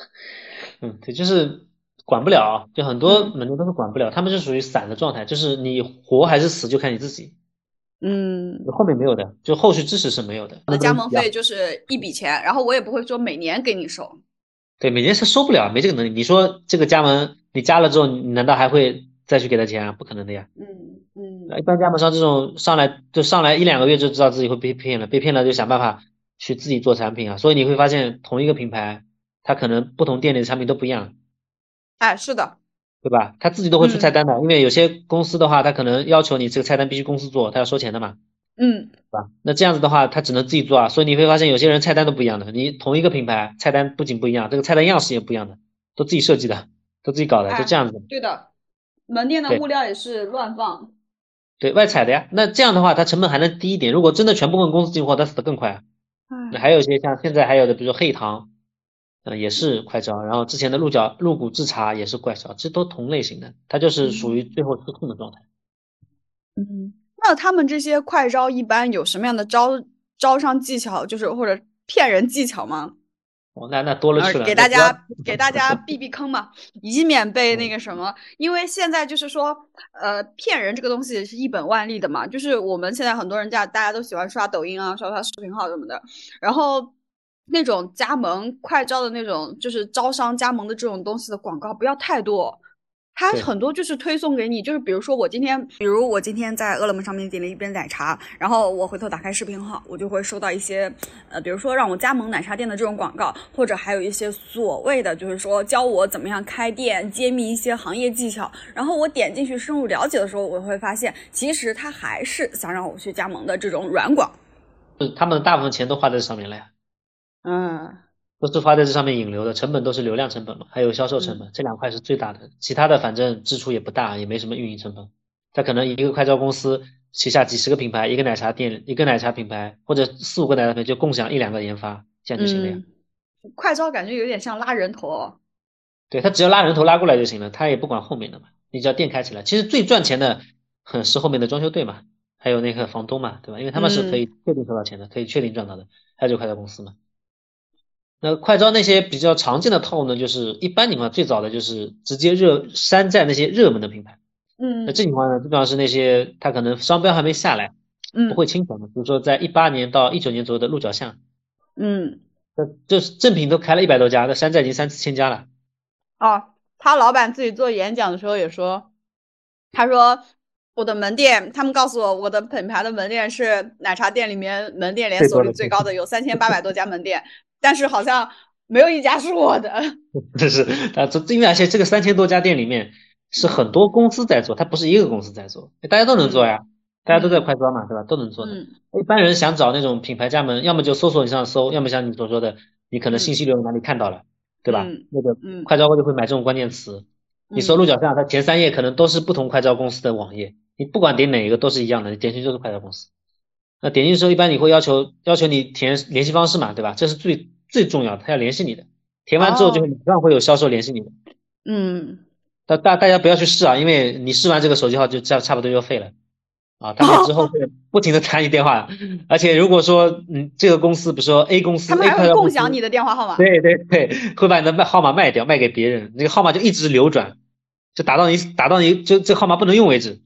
*laughs* 嗯，对，就是管不了，就很多门店都是管不了，他们是属于散的状态，就是你活还是死就看你自己。嗯，后面没有的，就后续支持是没有的。那加盟费就是一笔钱，然后我也不会说每年给你收。对，每年是收不了，没这个能力。你说这个加盟你加了之后，你难道还会再去给他钱啊？不可能的呀。嗯嗯。一般加盟商这种上来就上来一两个月就知道自己会被骗了，被骗了就想办法去自己做产品啊。所以你会发现，同一个品牌，它可能不同店里的产品都不一样。哎，是的，对吧？他自己都会出菜单的，因为有些公司的话，他可能要求你这个菜单必须公司做，他要收钱的嘛。嗯，是吧？那这样子的话，他只能自己做啊。所以你会发现，有些人菜单都不一样的。你同一个品牌，菜单不仅不一样，这个菜单样式也不一样的，都自己设计的，都自己搞的，就这样子。对的，门店的物料也是乱放。对外采的呀。那这样的话，它成本还能低一点。如果真的全部问公司进货，它死得更快。那还有一些像现在还有的，比如说黑糖，嗯，也是快招。然后之前的鹿角鹿骨制茶也是快招，这都同类型的，它就是属于最后失控的状态。嗯。那他们这些快招一般有什么样的招招商技巧，就是或者骗人技巧吗？哦，那那多了去了。给大家给大家避避坑嘛，以免被那个什么。因为现在就是说，呃，骗人这个东西是一本万利的嘛。就是我们现在很多人家大家都喜欢刷抖音啊，刷刷视频号什么的。然后那种加盟快招的那种，就是招商加盟的这种东西的广告不要太多。它很多就是推送给你，就是比如说我今天，比如我今天在饿了么上面点了一杯奶茶，然后我回头打开视频号，我就会收到一些，呃，比如说让我加盟奶茶店的这种广告，或者还有一些所谓的就是说教我怎么样开店，揭秘一些行业技巧。然后我点进去深入了解的时候，我会发现其实他还是想让我去加盟的这种软广。是他们大部分钱都花在上面了呀。嗯。都是花在这上面引流的，成本都是流量成本嘛，还有销售成本，这两块是最大的，其他的反正支出也不大，也没什么运营成本。他可能一个快招公司旗下几十个品牌，一个奶茶店，一个奶茶品牌或者四五个奶茶品牌就共享一两个研发，这样就行了呀。快招感觉有点像拉人头，哦。对他只要拉人头拉过来就行了，他也不管后面的嘛，你只要店开起来，其实最赚钱的是后面的装修队嘛，还有那个房东嘛，对吧？因为他们是可以确定收到钱的，可以确定赚到的，还有就快招公司嘛。那快招那些比较常见的套路呢，就是一般情况最早的就是直接热山寨那些热门的品牌，嗯，那这情况呢，基本上是那些他可能商标还没下来，嗯，不会侵权的，比如说在一八年到一九年左右的鹿角巷，嗯，那就是正品都开了一百多家，那山寨已经三四千家了。哦，他老板自己做演讲的时候也说，他说我的门店，他们告诉我我的品牌的门店是奶茶店里面门店连锁率最高的，有三千八百多家门店。但是好像没有一家是我的，*laughs* 这是啊，这因为而且这个三千多家店里面是很多公司在做，它不是一个公司在做，大家都能做呀，大家都在快招嘛，对吧？都能做的。一般人想找那种品牌加盟，要么就搜索你上搜，要么像你所说的，你可能信息流哪里看到了，对吧？那个快招就会买这种关键词，你搜鹿角巷，它前三页可能都是不同快招公司的网页，你不管点哪一个都是一样的，你点进去就是快招公司。那点进去之后，一般你会要求要求你填联系方式嘛，对吧？这是最最重要的，他要联系你的。填完之后，就会马上会有销售联系你的。嗯。大大大家不要去试啊，因为你试完这个手机号就差差不多就废了啊。他们之后会 *laughs* 不停的打你电话，而且如果说嗯这个公司，比如说 A 公司，他们还会共享你的电话号码。对对对，会把你的卖号码卖掉，卖给别人，那个号码就一直流转，就打到你打到你就这号码不能用为止。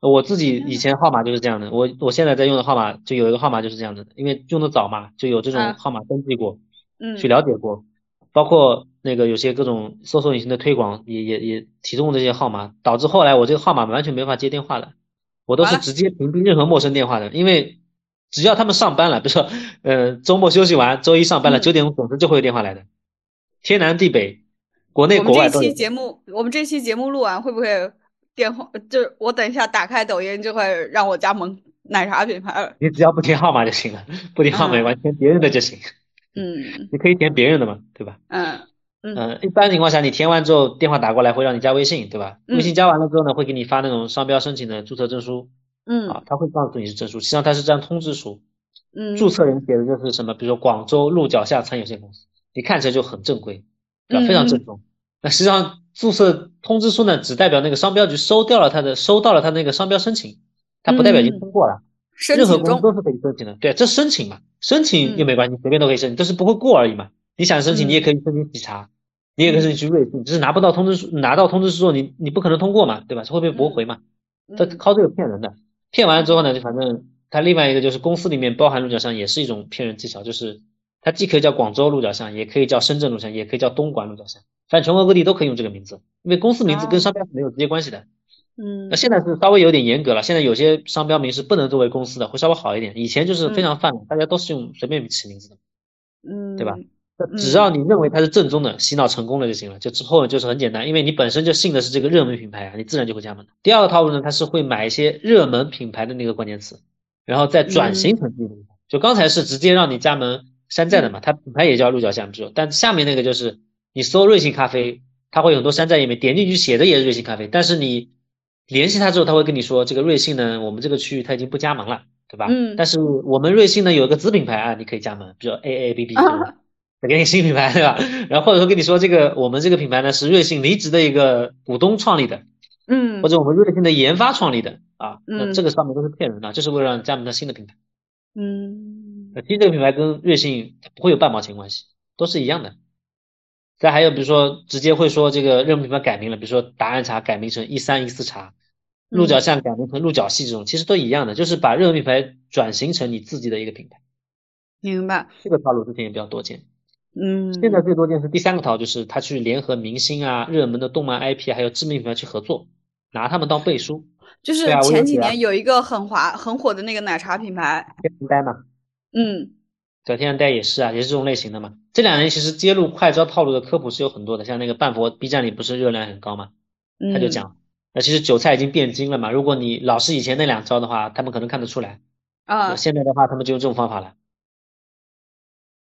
我自己以前号码就是这样的，我我现在在用的号码就有一个号码就是这样的，因为用的早嘛，就有这种号码登记过，嗯，去了解过，包括那个有些各种搜索引擎的推广也也也提供这些号码，导致后来我这个号码完全没法接电话了，我都是直接屏蔽任何陌生电话的，因为只要他们上班了，比如说呃周末休息完，周一上班了，九点钟总是就会有电话来的，天南地北，国内国外都。我们这期节目，我们这期节目录完会不会？电话就是我等一下打开抖音就会让我加盟奶茶品牌了。你只要不填号码就行了，不填号码完填别人的就行。嗯，*laughs* 你可以填别人的嘛，对吧？嗯嗯。一般情况下你填完之后电话打过来会让你加微信，对吧？微信加完了之后呢，会给你发那种商标申请的注册证书。嗯。啊，他会告诉你是证书，实际上它是张通知书。嗯。注册人写的就是什么？比如说广州鹿角下餐有限公司，你看起来就很正规，对吧？非常正宗。那实际上。注册通知书呢，只代表那个商标局收掉了他的，收到了他那个商标申请，它不代表已经通过了。任何公司都是可以申请的，对，这申请嘛，申请又没关系，随便都可以申请，就是不会过而已嘛。你想申请，你也可以申请喜茶，你也可以申请去瑞幸，只是拿不到通知书，拿到通知书后，你你不可能通过嘛，对吧？会被驳回嘛。他靠这个骗人的，骗完了之后呢，就反正他另外一个就是公司里面包含鹿角巷也是一种骗人技巧，就是它既可以叫广州鹿角巷，也可以叫深圳鹿角巷，也可以叫东莞鹿角巷。反正全国各地都可以用这个名字，因为公司名字跟商标是没有直接关系的。嗯，那现在是稍微有点严格了，现在有些商标名是不能作为公司的，会稍微好一点。以前就是非常泛滥，大家都是用随便起名字的，嗯，对吧？只要你认为它是正宗的，洗脑成功了就行了。就之后就是很简单，因为你本身就信的是这个热门品牌啊，你自然就会加盟。第二个套路呢，它是会买一些热门品牌的那个关键词，然后再转型成自己的品牌。就刚才是直接让你加盟山寨的嘛，它品牌也叫鹿角巷，比如，但下面那个就是。你搜瑞幸咖啡，它会有很多山寨页面，点进去写的也是瑞幸咖啡，但是你联系他之后，他会跟你说，这个瑞幸呢，我们这个区域他已经不加盟了，对吧？嗯。但是我们瑞幸呢有一个子品牌啊，你可以加盟，比如 A A B B，*laughs* 再给你新品牌，对吧？然后或者说跟你说，这个我们这个品牌呢是瑞幸离职的一个股东创立的，嗯。或者我们瑞幸的研发创立的啊，那这个上面都是骗人的，就是为了让加盟到新的品牌。嗯。其实这个品牌跟瑞幸不会有半毛钱关系，都是一样的。再还有，比如说直接会说这个热门品牌改名了，比如说答案茶改名成一三一四茶，鹿角巷改名成鹿角系这种，其实都一样的，就是把热门品牌转型成你自己的一个品牌。明白。这个套路之前也比较多见。嗯。现在最多见是第三个套，就是他去联合明星啊、热门的动漫 IP 还有知名品牌去合作，拿他们当背书。就是前几年有一个很华很火的那个奶茶品牌。天然呆嘛。嗯。小天然呆也是啊，也是这种类型的嘛。这两年其实揭露快招套路的科普是有很多的，像那个半佛 B 站里不是热量很高嘛，他就讲，那其实韭菜已经变精了嘛。如果你老是以前那两招的话，他们可能看得出来啊。现在的话，他们就用这种方法了，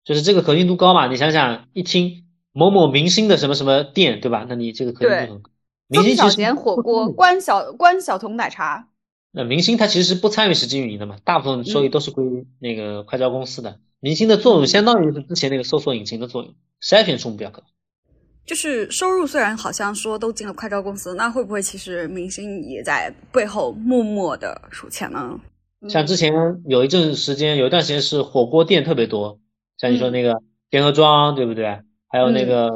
就是这个可信度高嘛。你想想，一听某某明星的什么什么店，对吧？那你这个可信度很高。明星小贤火锅，关小关晓彤奶茶。那明星他其实是不参与实际运营的嘛，大部分收益都是归那个快招公司的。明星的作用相当于是之前那个搜索引擎的作用，筛选出目标客。就是收入虽然好像说都进了快招公司，那会不会其实明星也在背后默默的数钱呢？像之前有一阵时间，有一段时间是火锅店特别多，像你说那个田河庄，对不对？还有那个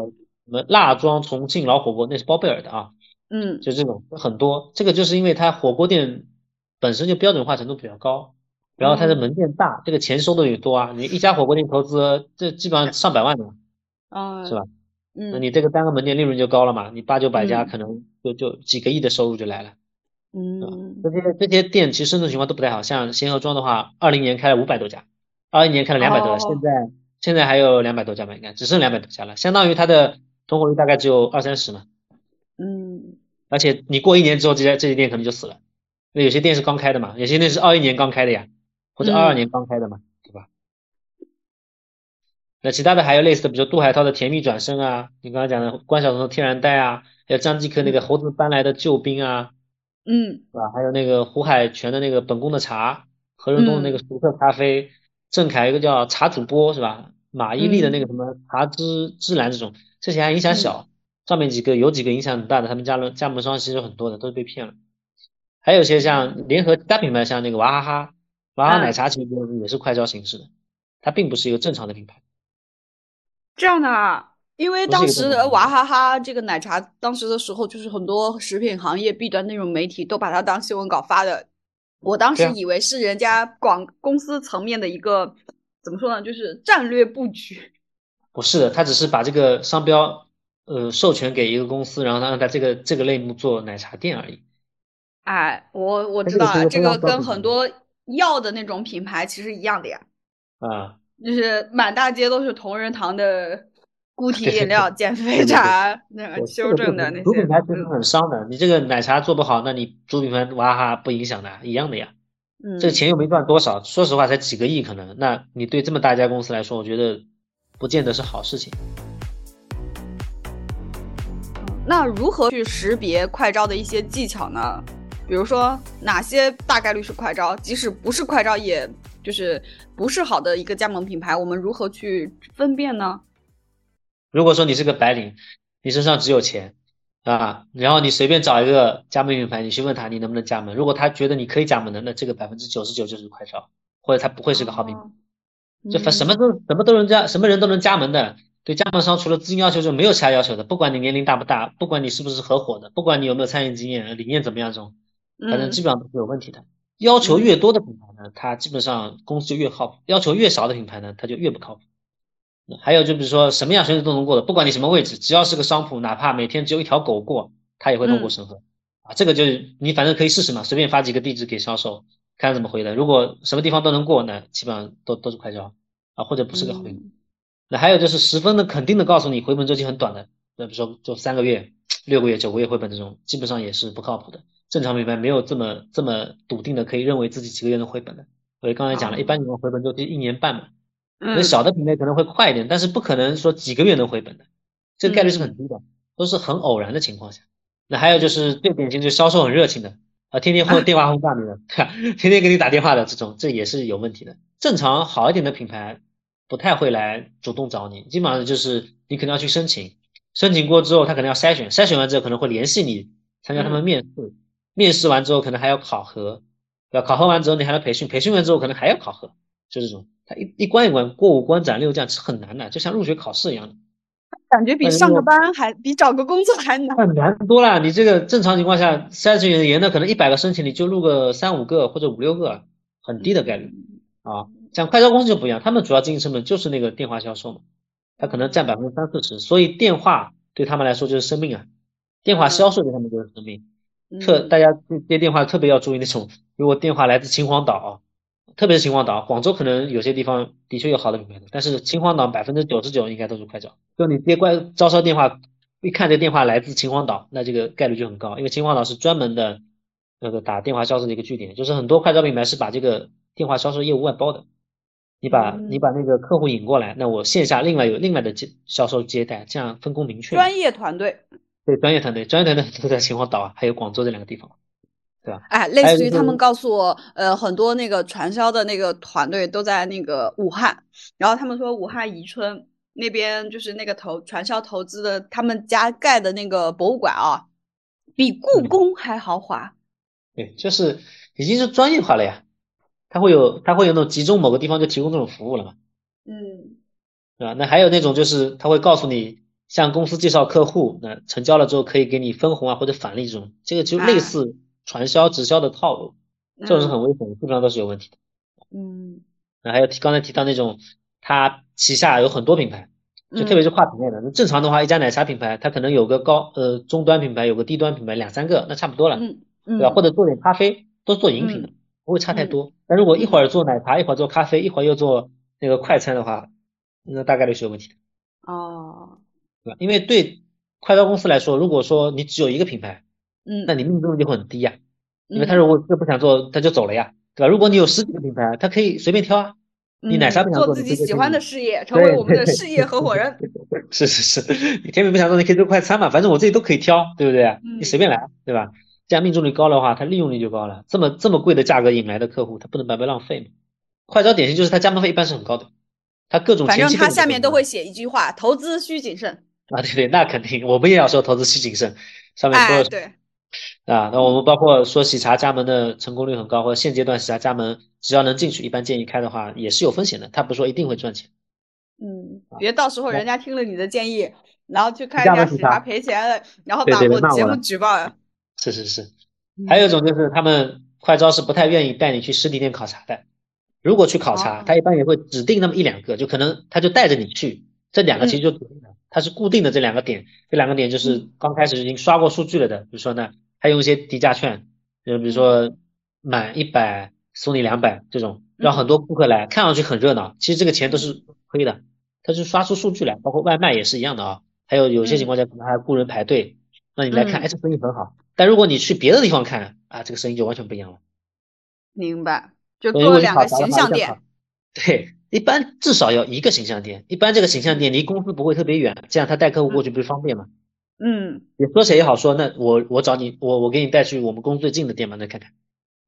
什么辣庄重庆老火锅，那是包贝尔的啊。嗯，就这种很多，这个就是因为它火锅店本身就标准化程度比较高。然后它的门店大，这个钱收的也多啊。你一家火锅店投资，这基本上上百万的，啊，*laughs* 是吧？嗯，那你这个单个门店利润就高了嘛？你八九百家，可能就就几个亿的收入就来了。嗯，这些这些店其实生存情况都不太好。像贤和庄的话，二零年开了五百多家，二一年开了两百多家，现在现在还有两百多家吧，应该只剩两百多家了，相当于它的存活率大概只有二三十嘛。嗯，而且你过一年之后，这家这些店可能就死了。那有些店是刚开的嘛，有些店是二一年刚开的呀。或者二二年刚开的嘛，对吧？那其他的还有类似的，比如杜海涛的甜蜜转身啊，你刚刚讲的关晓彤的天然呆啊，还有张继科那个猴子搬来的救兵啊，嗯，是吧？还有那个胡海泉的那个本宫的茶，何润东的那个熟客咖啡，郑恺一个叫茶主播是吧？马伊琍的那个什么茶之之蓝这种，这些还影响小，上面几个有几个影响很大的，他们加了加盟商其实有很多的都是被骗了，还有些像联合其他品牌，像那个娃哈哈。娃哈哈奶茶其实也是快销形式的，它并不是一个正常的品牌。这样的啊？因为当时娃哈哈这个奶茶当时的时候，就是很多食品行业弊端那种媒体都把它当新闻稿发的。我当时以为是人家广公司层面的一个怎么说呢，就是战略布局。不是的，他只是把这个商标呃授权给一个公司，然后他让他这个这个类目做奶茶店而已。哎，我我知道啊，这个跟很多药的那种品牌其实一样的呀。啊。就是满大街都是同仁堂的固体饮料、*laughs* 减肥茶，那个修正的那些。主品牌其实很伤的，你这个奶茶做不好，那你主品牌娃哈哈不影响的，一样的呀。嗯。这个钱又没赚多少，说实话才几个亿可能，那你对这么大一家公司来说，我觉得不见得是好事情。那如何去识别快招的一些技巧呢？比如说哪些大概率是快招，即使不是快招也。就是不是好的一个加盟品牌，我们如何去分辨呢？如果说你是个白领，你身上只有钱啊，然后你随便找一个加盟品牌，你去问他你能不能加盟，如果他觉得你可以加盟的，那这个百分之九十九就是快招，或者他不会是个好品牌。就反什么都什么都能加，什么人都能加盟的。对加盟商除了资金要求就没有其他要求的，不管你年龄大不大，不管你是不是合伙的，不管你有没有餐饮经验，理念怎么样，这种反正基本上都是有问题的。要求越多的品牌呢，它基本上公司就越靠谱；要求越少的品牌呢，它就越不靠谱。还有就比如说什么样选手都能过的，不管你什么位置，只要是个商铺，哪怕每天只有一条狗过，它也会通过审核。啊，这个就是你反正可以试试嘛，随便发几个地址给销售，看怎么回的。如果什么地方都能过，呢基本上都都是快销啊，或者不是个好品牌。那还有就是十分的肯定的告诉你回本周期很短的，那比如说就三个月、六个月、九个月回本这种，基本上也是不靠谱的。正常品牌没有这么这么笃定的，可以认为自己几个月能回本的。所以刚才讲了，一般你们回本周期一年半嘛。那小的品类可能会快一点，但是不可能说几个月能回本的，这个概率是很低的，都是很偶然的情况下。那还有就是最典型，就是销售很热情的啊，天天 *laughs* 轰电话轰炸你的，天天给你打电话的这种，这也是有问题的。正常好一点的品牌不太会来主动找你，基本上就是你可能要去申请，申请过之后他可能要筛选，筛选完之后可能会联系你参加他们面试。面试完之后可能还要考核，对吧？考核完之后你还要培训，培训完之后可能还要考核，就这种，他一一关一关过五关斩六将是很难的，就像入学考试一样的，感觉比上个班还比找个工作还难，难多了。你这个正常情况下筛选严的，可能一百个申请你就录个三五个或者五六个，很低的概率啊。像快销公司就不一样，他们主要经营成本就是那个电话销售嘛，他可能占百分之三四十，所以电话对他们来说就是生命啊，电话销售对他们就是生命。特大家接电话特别要注意那种，如果电话来自秦皇岛，特别是秦皇岛，广州可能有些地方的确有好的品牌的，但是秦皇岛百分之九十九应该都是快招。就你接怪招商电话，一看这电话来自秦皇岛，那这个概率就很高，因为秦皇岛是专门的那个打电话销售的一个据点，就是很多快招品牌是把这个电话销售业务外包的。你把你把那个客户引过来，那我线下另外有另外的接销售接待，这样分工明确。专业团队。对专业团队，专业团队都在秦皇岛啊，还有广州这两个地方，对吧？哎，类似于他们告诉我，呃，很多那个传销的那个团队都在那个武汉，然后他们说武汉宜春那边就是那个投传销投资的，他们家盖的那个博物馆啊，比故宫还豪华。对，就是已经是专业化了呀，他会有他会有那种集中某个地方就提供这种服务了嘛？嗯，对吧？那还有那种就是他会告诉你。向公司介绍客户，那成交了之后可以给你分红啊或者返利这种，这个就类似传销直销的套路，这种是很危险的，基本上都是有问题的。嗯，那还有提刚才提到那种，他旗下有很多品牌，就特别是跨品类的，那正常的话，一家奶茶品牌，它可能有个高呃中端品牌，有个低端品牌两三个，那差不多了，嗯对吧？或者做点咖啡，都做饮品的，不会差太多。但如果一会儿做奶茶，一会儿做咖啡，一会儿又做那个快餐的话，那大概率是有问题的。哦。对吧？因为对快招公司来说，如果说你只有一个品牌，嗯，那你命中率就很低呀。因为他如果这不想做，他就走了呀，对吧？如果你有十几个品牌，他可以随便挑啊。你奶茶不想做，自己喜欢的事业，成为我们的事业合伙人。*laughs* 是是是，你甜品不想做，你可以做快餐嘛，反正我自己都可以挑，对不对？你随便来，对吧？这样命中率高的话，它利用率就高了。这么这么贵的价格引来的客户，他不能白白浪费嘛。快招典型就是他加盟费一般是很高的，他各种反正他下面都会写一句话：投资需谨慎。啊，对对，那肯定，我们也要说投资需谨慎，上面说对啊，那我们包括说喜茶加盟的成功率很高，或者现阶段喜茶加盟只要能进去，一般建议开的话也是有风险的，他不说一定会赚钱。嗯，别到时候人家听了你的建议，然后去开人家喜茶赔钱了，然后把我节目举报了。是是是，还有一种就是他们快招是不太愿意带你去实体店考察的。如果去考察，他一般也会指定那么一两个，就可能他就带着你去，这两个其实就它是固定的这两个点，这两个点就是刚开始已经刷过数据了的，比如说呢，还用一些低价券，就比如说满一百送你两百这种，让很多顾客来看上去很热闹，其实这个钱都是亏的，他是刷出数据来，包括外卖也是一样的啊，还有有些情况下可能还雇人排队，那你来看，哎，这生意很好，但如果你去别的地方看啊，这个生意就完全不一样了。明白。就多两个形象点，对，一般至少要一个形象店，一般这个形象店离公司不会特别远，这样他带客户过去不是方便吗？嗯，你说起来也好说，那我我找你，我我给你带去我们公司最近的店嘛，那看看，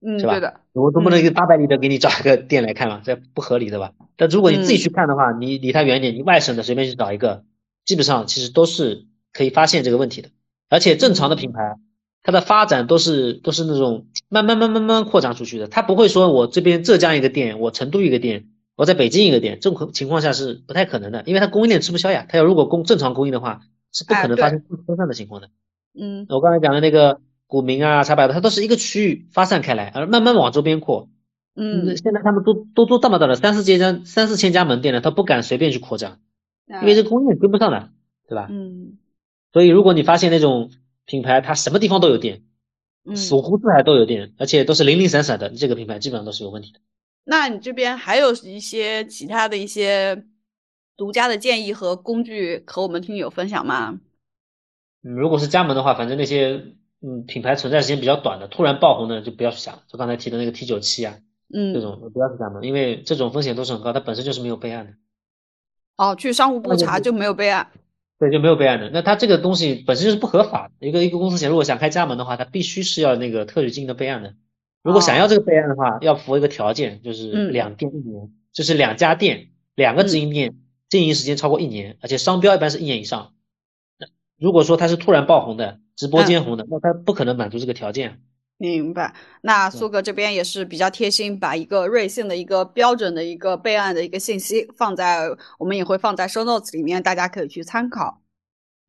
嗯，是吧？对的，我总不能一个八百里的给你找一个店来看嘛，这不合理的吧？但如果你自己去看的话，你离他远点，你外省的随便去找一个，基本上其实都是可以发现这个问题的，而且正常的品牌。它的发展都是都是那种慢慢慢慢慢扩张出去的，它不会说我这边浙江一个店，我成都一个店，我在北京一个店，这种情况下是不太可能的，因为它供应链吃不消呀。它要如果供正常供应的话，是不可能发生分散的情况的。嗯，我刚才讲的那个股民啊、茶百道，它都是一个区域发散开来，而慢慢往周边扩。嗯，现在他们都都做这么大的三四千家、三四千家门店了，他不敢随便去扩张，因为这供应链跟不上的，对吧？嗯，所以如果你发现那种。品牌它什么地方都有店，五湖四海都有店，而且都是零零散散的，这个品牌基本上都是有问题的。那你这边还有一些其他的一些独家的建议和工具和我们听友分享吗？嗯，如果是加盟的话，反正那些嗯品牌存在时间比较短的，突然爆红的就不要去想，就刚才提的那个 T 九七啊，嗯，这种不要去加盟，因为这种风险都是很高，它本身就是没有备案的。哦，去商务部查就没有备案。对，就没有备案的。那他这个东西本身就是不合法的。一个一个公司想如果想开加盟的话，他必须是要那个特许经营的备案的。如果想要这个备案的话，要符合一个条件，就是两店一年，就是两家店两个直营店经营时间超过一年，而且商标一般是一年以上。如果说他是突然爆红的，直播间红的，那他不可能满足这个条件。明白。那苏哥这边也是比较贴心，把一个瑞幸的一个标准的一个备案的一个信息放在，我们也会放在 show notes 里面，大家可以去参考。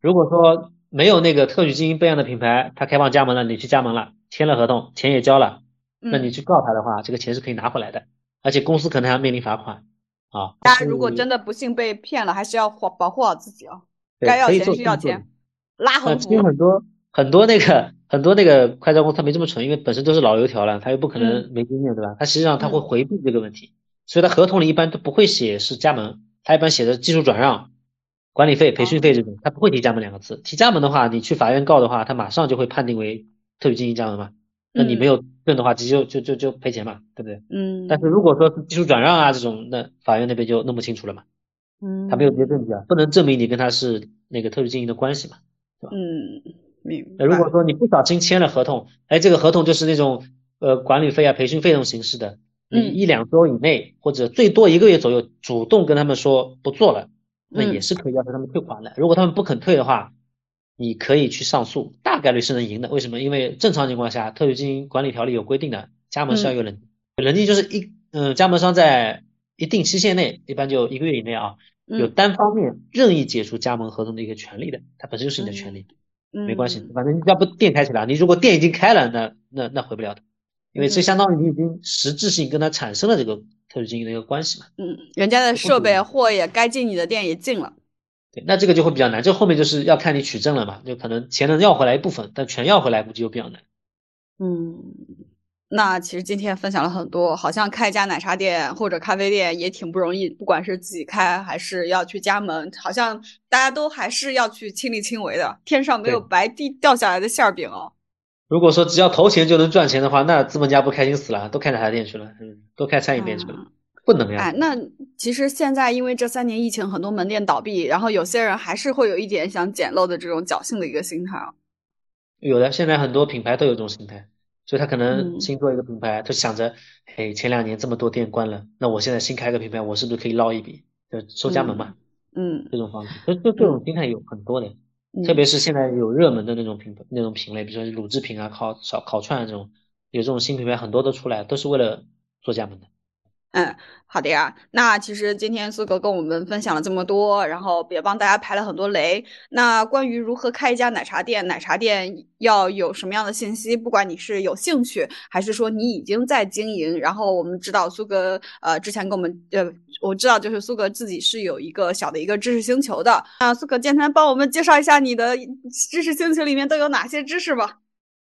如果说没有那个特许经营备案的品牌，他开放加盟了，你去加盟了，签了合同，钱也交了，那你去告他的话，这个钱是可以拿回来的，而且公司可能还要面临罚款啊。大家如果真的不幸被骗了，还是要保保护好自己哦。该要钱是要钱，拉横幅。很多很多那个很多那个快招公司他没这么蠢，因为本身都是老油条了，他又不可能没经验，对吧？他实际上他会回避这个问题，所以他合同里一般都不会写是加盟，他一般写的技术转让。管理费、培训费这种，他不会提加盟两个字。提加盟的话，你去法院告的话，他马上就会判定为特许经营加盟嘛。那你没有证的话，直接就就就就赔钱嘛，对不对？嗯。但是如果说是技术转让啊这种，那法院那边就弄不清楚了嘛。嗯。他没有这些证据啊，不能证明你跟他是那个特殊经营的关系嘛，对吧？嗯，明白。如果说你不小心签了合同，哎，这个合同就是那种呃管理费啊、培训费这种形式的，你一两周以内或者最多一个月左右，主动跟他们说不做了。那也是可以要求他们退款的。如果他们不肯退的话，你可以去上诉，大概率是能赢的。为什么？因为正常情况下，特许经营管理条例有规定的，加盟是要有冷冷静，就是一嗯，加盟商在一定期限内，一般就一个月以内啊，有单方面任意解除加盟合同的一个权利的，它本身就是你的权利，没关系，反正你要不店开起来，你如果店已经开了，那那那回不了的，因为这相当于你已经实质性跟他产生了这个。特许经营的一个关系嘛，嗯，人家的设备货也该进你的店也进了，对，那这个就会比较难，这后面就是要看你取证了嘛，就可能钱能要回来一部分，但全要回来估计就比较难。嗯，那其实今天分享了很多，好像开一家奶茶店或者咖啡店也挺不容易，不管是自己开还是要去加盟，好像大家都还是要去亲力亲为的，天上没有白地掉下来的馅饼哦。如果说只要投钱就能赚钱的话，那资本家不开心死了，都开奶茶店去了，嗯，都开餐饮店去了，不能呀。哎，那其实现在因为这三年疫情，很多门店倒闭，然后有些人还是会有一点想捡漏的这种侥幸的一个心态啊。有的，现在很多品牌都有这种心态，所以他可能新做一个品牌，他想着，哎，前两年这么多店关了，那我现在新开个品牌，我是不是可以捞一笔，就收加盟嘛？嗯，这种方式，就就这种心态有很多的。特别是现在有热门的那种品那种品类，比如说乳制品啊、烤小烤串这种，有这种新品牌很多都出来，都是为了做加盟的。嗯。好的呀，那其实今天苏格跟我们分享了这么多，然后也帮大家排了很多雷。那关于如何开一家奶茶店，奶茶店要有什么样的信息？不管你是有兴趣，还是说你已经在经营，然后我们知道苏格呃之前跟我们呃，我知道就是苏格自己是有一个小的一个知识星球的。那苏格简单帮我们介绍一下你的知识星球里面都有哪些知识吧？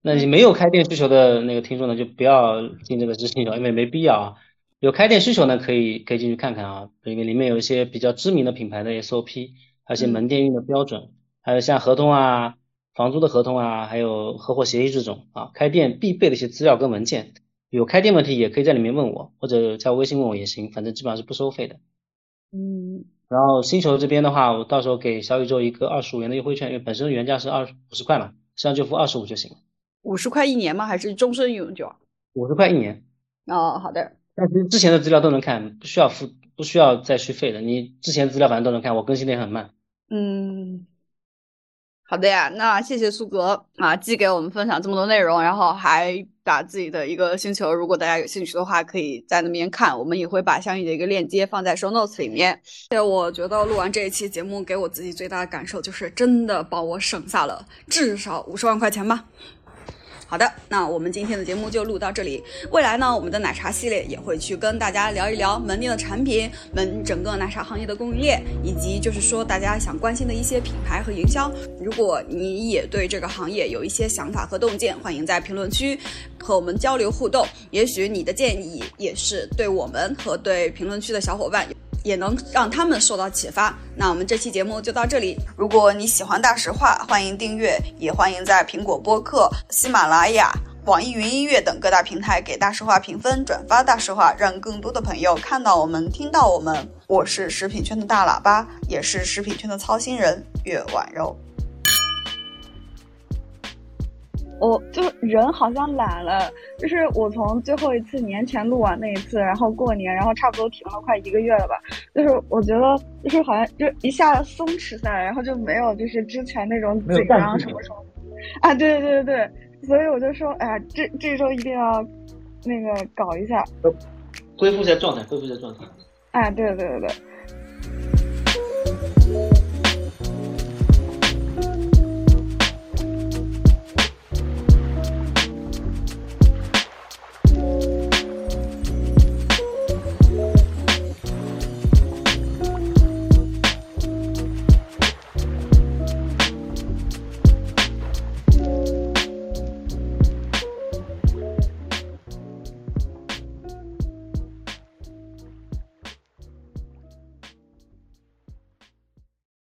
那你没有开店需求的那个听众呢，就不要进这个知识星球，因为没必要。有开店需求呢，可以可以进去看看啊，里面里面有一些比较知名的品牌的 SOP，还有一些门店运的标准，还有像合同啊、房租的合同啊，还有合伙协议这种啊，开店必备的一些资料跟文件。有开店问题也可以在里面问我，或者加微信问我也行，反正基本上是不收费的。嗯。然后星球这边的话，我到时候给小宇宙一个二十五元的优惠券，因为本身原价是二五十块嘛，实际上就付二十五就行了。五十块一年吗？还是终身永久？五十块一年。哦，好的。但其实之前的资料都能看，不需要付，不需要再续费的。你之前资料反正都能看，我更新的也很慢。嗯，好的呀，那谢谢苏格啊，既给我们分享这么多内容，然后还把自己的一个星球，如果大家有兴趣的话，可以在那边看，我们也会把相应的一个链接放在 show notes 里面。对，我觉得录完这一期节目，给我自己最大的感受就是真的帮我省下了至少五十万块钱吧。好的，那我们今天的节目就录到这里。未来呢，我们的奶茶系列也会去跟大家聊一聊门店的产品、门整个奶茶行业的供应链，以及就是说大家想关心的一些品牌和营销。如果你也对这个行业有一些想法和洞见，欢迎在评论区和我们交流互动。也许你的建议也是对我们和对评论区的小伙伴。也能让他们受到启发。那我们这期节目就到这里。如果你喜欢大实话，欢迎订阅，也欢迎在苹果播客、喜马拉雅、网易云音乐等各大平台给大实话评分、转发大实话，让更多的朋友看到我们、听到我们。我是食品圈的大喇叭，也是食品圈的操心人，岳婉柔。我就人好像懒了，就是我从最后一次年前录完那一次，然后过年，然后差不多停了快一个月了吧。就是我觉得，就是好像就一下松弛下来，然后就没有就是之前那种紧张什么什么。啊，对对对对对，所以我就说，哎呀，这这周一定要那个搞一下，恢复一下状态，恢复一下状态。哎，对对对对。